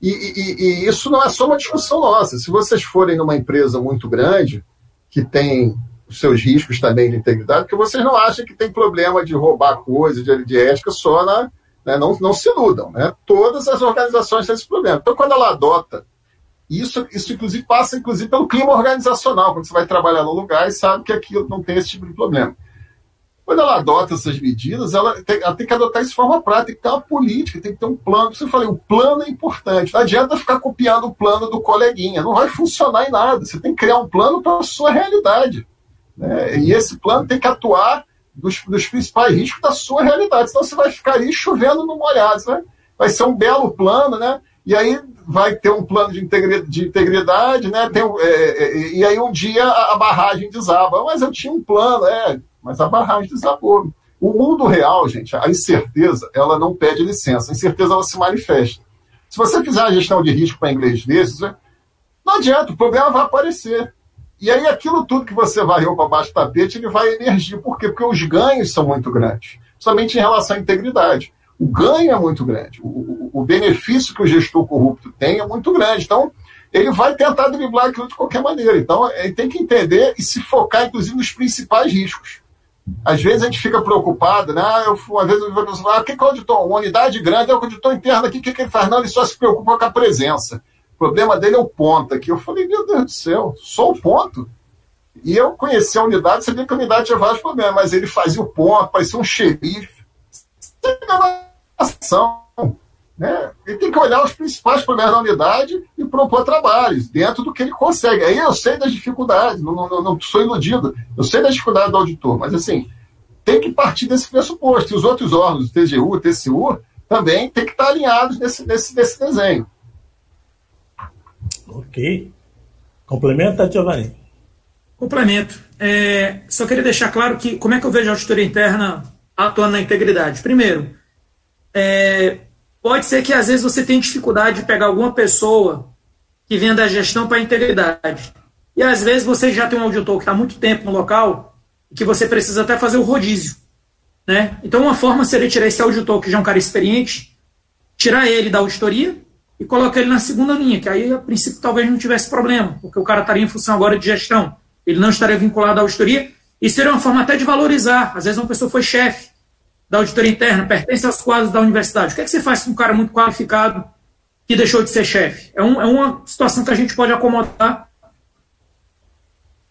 E, e, e, isso não é só uma discussão nossa. Se vocês forem numa empresa muito grande, que tem os seus riscos também de integridade, porque vocês não acham que tem problema de roubar coisa, de, de ética só na. Né, não, não se iludam. Né? Todas as organizações têm esse problema. Então, quando ela adota, isso, isso inclusive passa inclusive pelo clima organizacional, quando você vai trabalhar no lugar e sabe que aquilo não tem esse tipo de problema. Quando ela adota essas medidas, ela tem, ela tem, que adotar isso de forma prática, tem que ter uma política, tem que ter um plano. Você falei, o plano é importante. Não adianta ficar copiando o plano do coleguinha, não vai funcionar em nada. Você tem que criar um plano para a sua realidade. Né? E esse plano tem que atuar dos, dos, principais riscos da sua realidade, senão você vai ficar aí chovendo no molhado. Né? Vai ser um belo plano, né? E aí vai ter um plano de integridade, de integridade né? Tem, é, é, e aí um dia a, a barragem desaba. Mas eu tinha um plano, é, mas a barragem desabou. O mundo real, gente, a incerteza, ela não pede licença. A incerteza, ela se manifesta. Se você fizer a gestão de risco para inglês vezes, não adianta, o problema vai aparecer. E aí aquilo tudo que você varreu para baixo do tapete, ele vai emergir. Por quê? Porque os ganhos são muito grandes, somente em relação à integridade. O ganho é muito grande. O, o, benefício que o gestor corrupto tem é muito grande. Então, ele vai tentar driblar aquilo de qualquer maneira. Então, ele tem que entender e se focar, inclusive, nos principais riscos. Às vezes a gente fica preocupado, né? Ah, eu, uma vez eu falar, ah, o que, que é o auditor? Uma unidade grande é o auditor interno aqui, o que, que ele faz? Não, ele só se preocupa com a presença problema dele é o ponto aqui. Eu falei, meu Deus do céu, só o ponto? E eu conheci a unidade, sabia que a unidade tinha vários problemas, mas ele fazia o ponto, parecia um xerife. Ação, né? Ele tem que olhar os principais problemas da unidade e propor trabalhos dentro do que ele consegue. Aí eu sei das dificuldades, não, não, não sou iludido, eu sei das dificuldades do auditor, mas assim, tem que partir desse pressuposto. E os outros órgãos, o TGU, o TCU, também tem que estar alinhados nesse, nesse, nesse desenho. Ok. Complementa, Giovanni. Complemento. É, só queria deixar claro que como é que eu vejo a auditoria interna atuando na integridade. Primeiro, é, pode ser que às vezes você tenha dificuldade de pegar alguma pessoa que venha da gestão para a integridade. E às vezes você já tem um auditor que está muito tempo no local e que você precisa até fazer o rodízio. Né? Então, uma forma seria tirar esse auditor, que já é um cara experiente, tirar ele da auditoria e colocar ele na segunda linha, que aí, a princípio, talvez não tivesse problema, porque o cara estaria em função agora de gestão. Ele não estaria vinculado à auditoria, e seria uma forma até de valorizar. Às vezes, uma pessoa foi chefe da auditoria interna, pertence aos quadros da universidade. O que, é que você faz com um cara muito qualificado que deixou de ser chefe? É, um, é uma situação que a gente pode acomodar.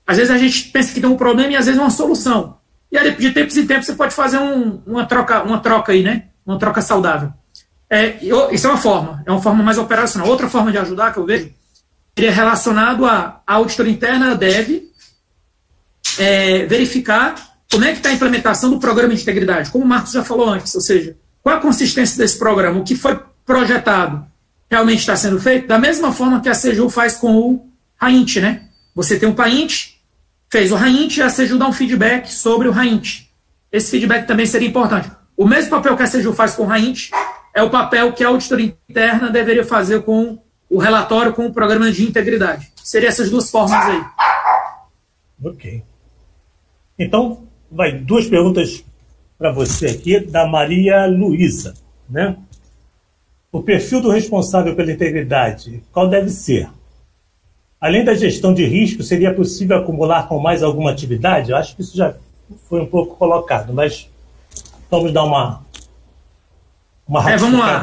Às vezes a gente pensa que tem um problema e às vezes uma solução. E aí, de tempos em tempos, você pode fazer um, uma, troca, uma troca aí, né? Uma troca saudável. É, isso é uma forma, é uma forma mais operacional. Outra forma de ajudar que eu vejo seria relacionado a, a auditoria interna deve é, verificar como é que está a implementação do programa de integridade, como o Marcos já falou antes, ou seja, qual a consistência desse programa, o que foi projetado realmente está sendo feito, da mesma forma que a CEJU faz com o RAINT, né? Você tem um PAINT, fez o RAINT e a CEJU dá um feedback sobre o RAINT. Esse feedback também seria importante. O mesmo papel que a CEJU faz com o RAINT, é o papel que a auditoria interna deveria fazer com o relatório, com o programa de integridade. Seriam essas duas formas aí. Ok. Então, vai duas perguntas para você aqui, da Maria Luísa. Né? O perfil do responsável pela integridade, qual deve ser? Além da gestão de risco, seria possível acumular com mais alguma atividade? Eu acho que isso já foi um pouco colocado, mas vamos dar uma uma é, vamos lá.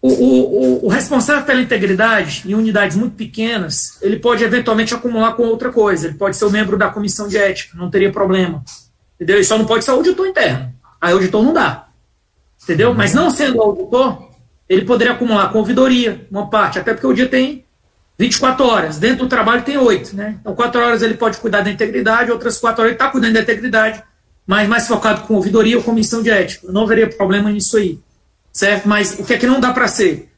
O, o, o, responsável pela integridade em unidades muito pequenas, ele pode eventualmente acumular com outra coisa. Ele pode ser o um membro da comissão de ética, não teria problema. Entendeu? Ele só não pode ser auditor interno. Aí auditor não dá. Entendeu? Uhum. Mas não sendo auditor, ele poderia acumular com ouvidoria, uma parte, até porque o dia tem 24 horas. Dentro do trabalho tem 8, né? Então, 4 horas ele pode cuidar da integridade, outras 4 horas ele está cuidando da integridade mas mais focado com ouvidoria ou comissão de ética. Eu não veria problema nisso aí, certo? Mas o que é que não dá para ser?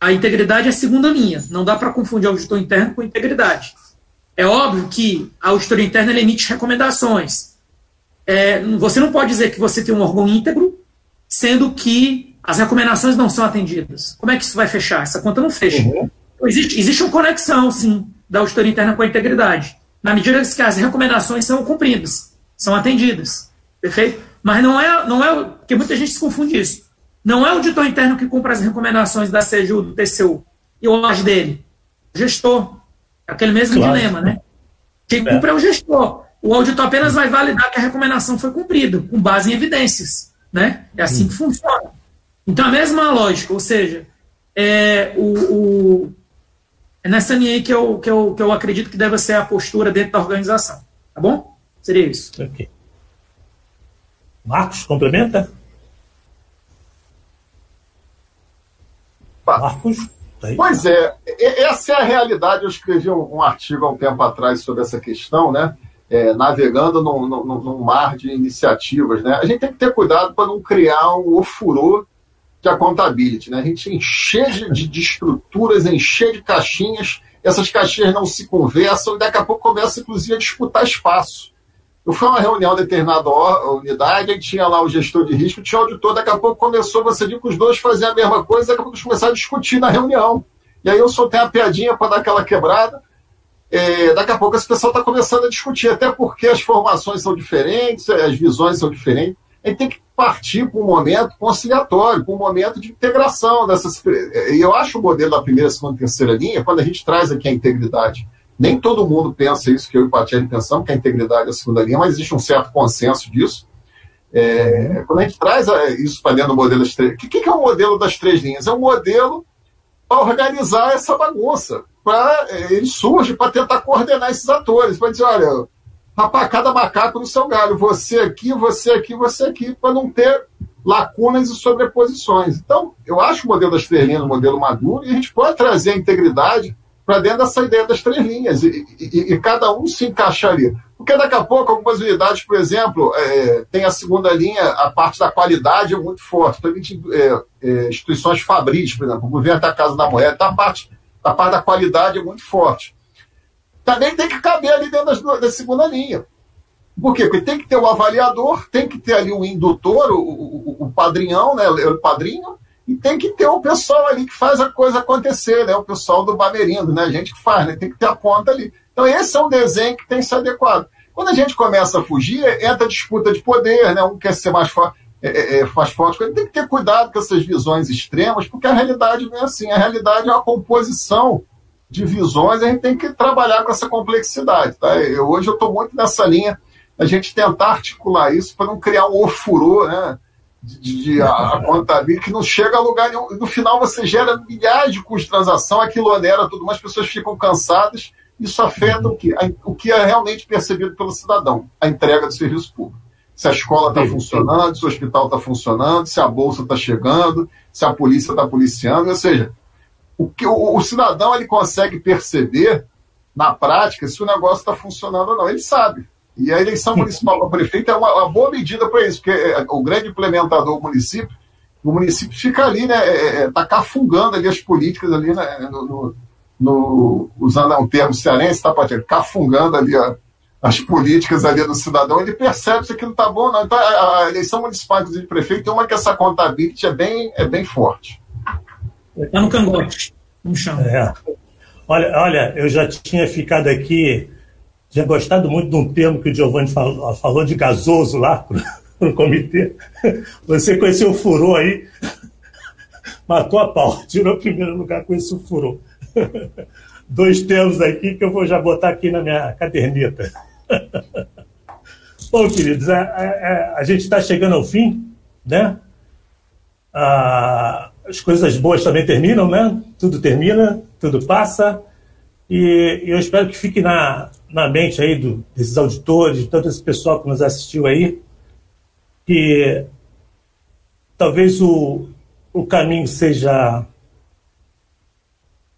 A integridade é a segunda linha, não dá para confundir auditor interno com integridade. É óbvio que a auditoria interna emite recomendações. É, você não pode dizer que você tem um órgão íntegro, sendo que as recomendações não são atendidas. Como é que isso vai fechar? Essa conta não fecha. Uhum. Então, existe, existe uma conexão, sim, da auditoria interna com a integridade, na medida que as recomendações são cumpridas, são atendidas. Perfeito? Mas não é, não é. Porque muita gente se confunde isso. Não é o auditor interno que cumpre as recomendações da CEJU, do TCU, e o age dele. O gestor. Aquele mesmo claro. dilema, né? Quem é. cumpre é o gestor. O auditor apenas vai validar que a recomendação foi cumprida, com base em evidências. Né? É assim que funciona. Então, a mesma lógica, ou seja, é, o, o, é nessa linha aí que eu, que, eu, que eu acredito que deve ser a postura dentro da organização. Tá bom? Seria isso. Ok. Marcos, complementa? Marcos? Tá pois é, essa é a realidade. Eu escrevi um, artigo há um tempo atrás sobre essa questão, né? É, navegando num, num, num, mar de iniciativas, né? A gente tem que ter cuidado para não criar um ofurô de accountability, né? A gente encher de, de, de estruturas, encher de caixinhas, essas caixinhas não se conversam e daqui a pouco começa, inclusive, a disputar espaço. Eu fui a uma reunião de determinada unidade, aí tinha lá o gestor de risco, tinha o auditor, daqui a pouco começou, você viu que os dois faziam a mesma coisa, daqui a pouco eles começaram a discutir na reunião. E aí eu soltei a piadinha para dar aquela quebrada. É, daqui a pouco esse pessoal está começando a discutir, até porque as formações são diferentes, as visões são diferentes. A gente tem que partir para um momento conciliatório, para um momento de integração dessas. E eu acho o modelo da primeira, segunda e terceira linha, quando a gente traz aqui a integridade nem todo mundo pensa isso que eu e o Patielli pensamos, que a integridade é a segunda linha, mas existe um certo consenso disso. É, quando a gente traz isso para dentro do modelo das três... O que, que é o modelo das três linhas? É um modelo para organizar essa bagunça. Pra, é, ele surge para tentar coordenar esses atores, para dizer, olha, rapaz, cada macaco no seu galho, você aqui, você aqui, você aqui, para não ter lacunas e sobreposições. Então, eu acho o modelo das três linhas um modelo maduro e a gente pode trazer a integridade para dentro dessa ideia das três linhas, e, e, e, cada um se encaixaria. Porque daqui a pouco, algumas unidades, por exemplo, é, tem a segunda linha, a parte da qualidade é muito forte. Gente, é, é, instituições fabris, por exemplo, o governo da Casa da Moeda, então a parte, a parte da qualidade é muito forte. Também tem que caber ali dentro das, da segunda linha. Por quê? Porque tem que ter o avaliador, tem que ter ali o indutor, o, o, o padrinhão, né, o padrinho, e tem que ter o pessoal ali que faz a coisa acontecer, né? O pessoal do Bamerindo, né? A gente que faz, né? Tem que ter a ponta ali. Então esse é um desenho que tem que ser adequado. Quando a gente começa a fugir, entra a disputa de poder, né? Um quer ser mais forte, é, é, é faz forte. Tem que ter cuidado com essas visões extremas, porque a realidade não é assim. A realidade é uma composição de visões, a gente tem que trabalhar com essa complexidade. Tá? Eu, hoje eu estou muito nessa linha, a gente tentar articular isso para não criar um ofurô, né? De, de a, a contabilidade que não chega a lugar nenhum. No final você gera milhares de custos de transação, aquilo onera tudo mais, as pessoas ficam cansadas. Isso afeta o que? O que é realmente percebido pelo cidadão, a entrega do serviço público. Se a escola está funcionando, se o hospital está funcionando, se a bolsa está chegando, se a polícia está policiando, ou seja, o, que, o, o cidadão ele consegue perceber na prática se o negócio está funcionando ou não. Ele sabe. E a eleição municipal para prefeito é uma, uma boa medida para isso, porque é, o grande implementador o município, o município fica ali, né, é, é, tá cafungando ali as políticas ali, né, no, no, no usando um termo cearense, tá, Patinho? Cafungando ali a, as políticas ali do cidadão, ele percebe se aquilo tá bom não. Então, a, a eleição municipal, inclusive, de prefeito, tem uma que essa contabilidade é bem, é bem forte. Está no cangote, no chão. É. Olha, olha, eu já tinha ficado aqui tinha gostado muito de um termo que o Giovanni falou, falou de gasoso lá para o comitê. Você conheceu o furor aí, matou a pau, tirou o primeiro lugar com esse furor. Dois termos aqui que eu vou já botar aqui na minha caderneta. Bom, queridos, a, a, a gente está chegando ao fim, né? Ah, as coisas boas também terminam, né? Tudo termina, tudo passa. E eu espero que fique na, na mente aí do, desses auditores, de todo esse pessoal que nos assistiu aí, que talvez o, o caminho seja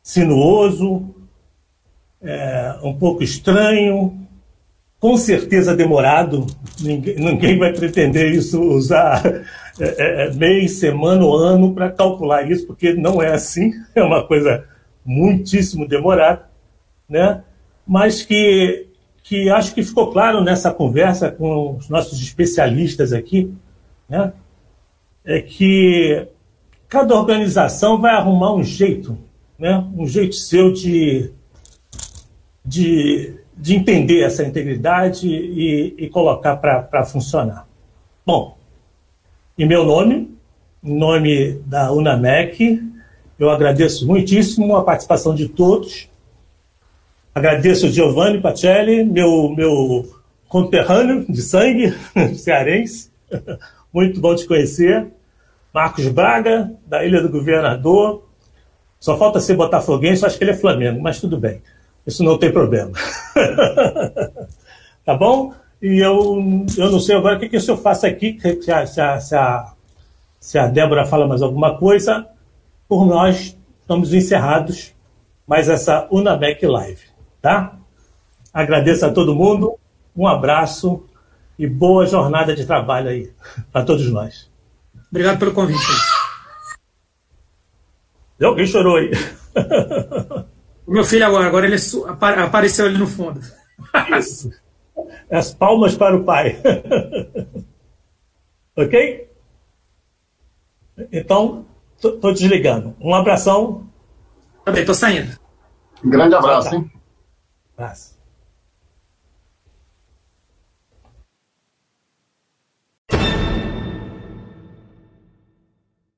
sinuoso, é, um pouco estranho, com certeza demorado. Ninguém, ninguém vai pretender isso, usar é, é, é mês, semana ou ano para calcular isso, porque não é assim, é uma coisa muitíssimo demorada né? Mas que, que acho que ficou claro nessa conversa com os nossos especialistas aqui, né? é que cada organização vai arrumar um jeito, né? um jeito seu de, de, de entender essa integridade e, e colocar para funcionar. Bom, em meu nome, em nome da UNAMEC, eu agradeço muitíssimo a participação de todos. Agradeço Giovanni Pacelli, meu, meu conterrâneo de sangue, cearense. Muito bom te conhecer. Marcos Braga, da Ilha do Governador. Só falta ser botafoguense, acho que ele é Flamengo, mas tudo bem. Isso não tem problema. tá bom? E eu, eu não sei agora o que, que eu faço aqui, se a, se, a, se, a, se a Débora fala mais alguma coisa. Por nós, estamos encerrados mais essa Unamec Live, tá? Agradeço a todo mundo, um abraço e boa jornada de trabalho aí para todos nós. Obrigado pelo convite. Alguém chorou aí. O meu filho agora, agora ele apareceu ali no fundo. Isso. As palmas para o pai. ok? Então, estou desligando. Um abração. Também, estou saindo. Um grande abraço, hein? Abraço.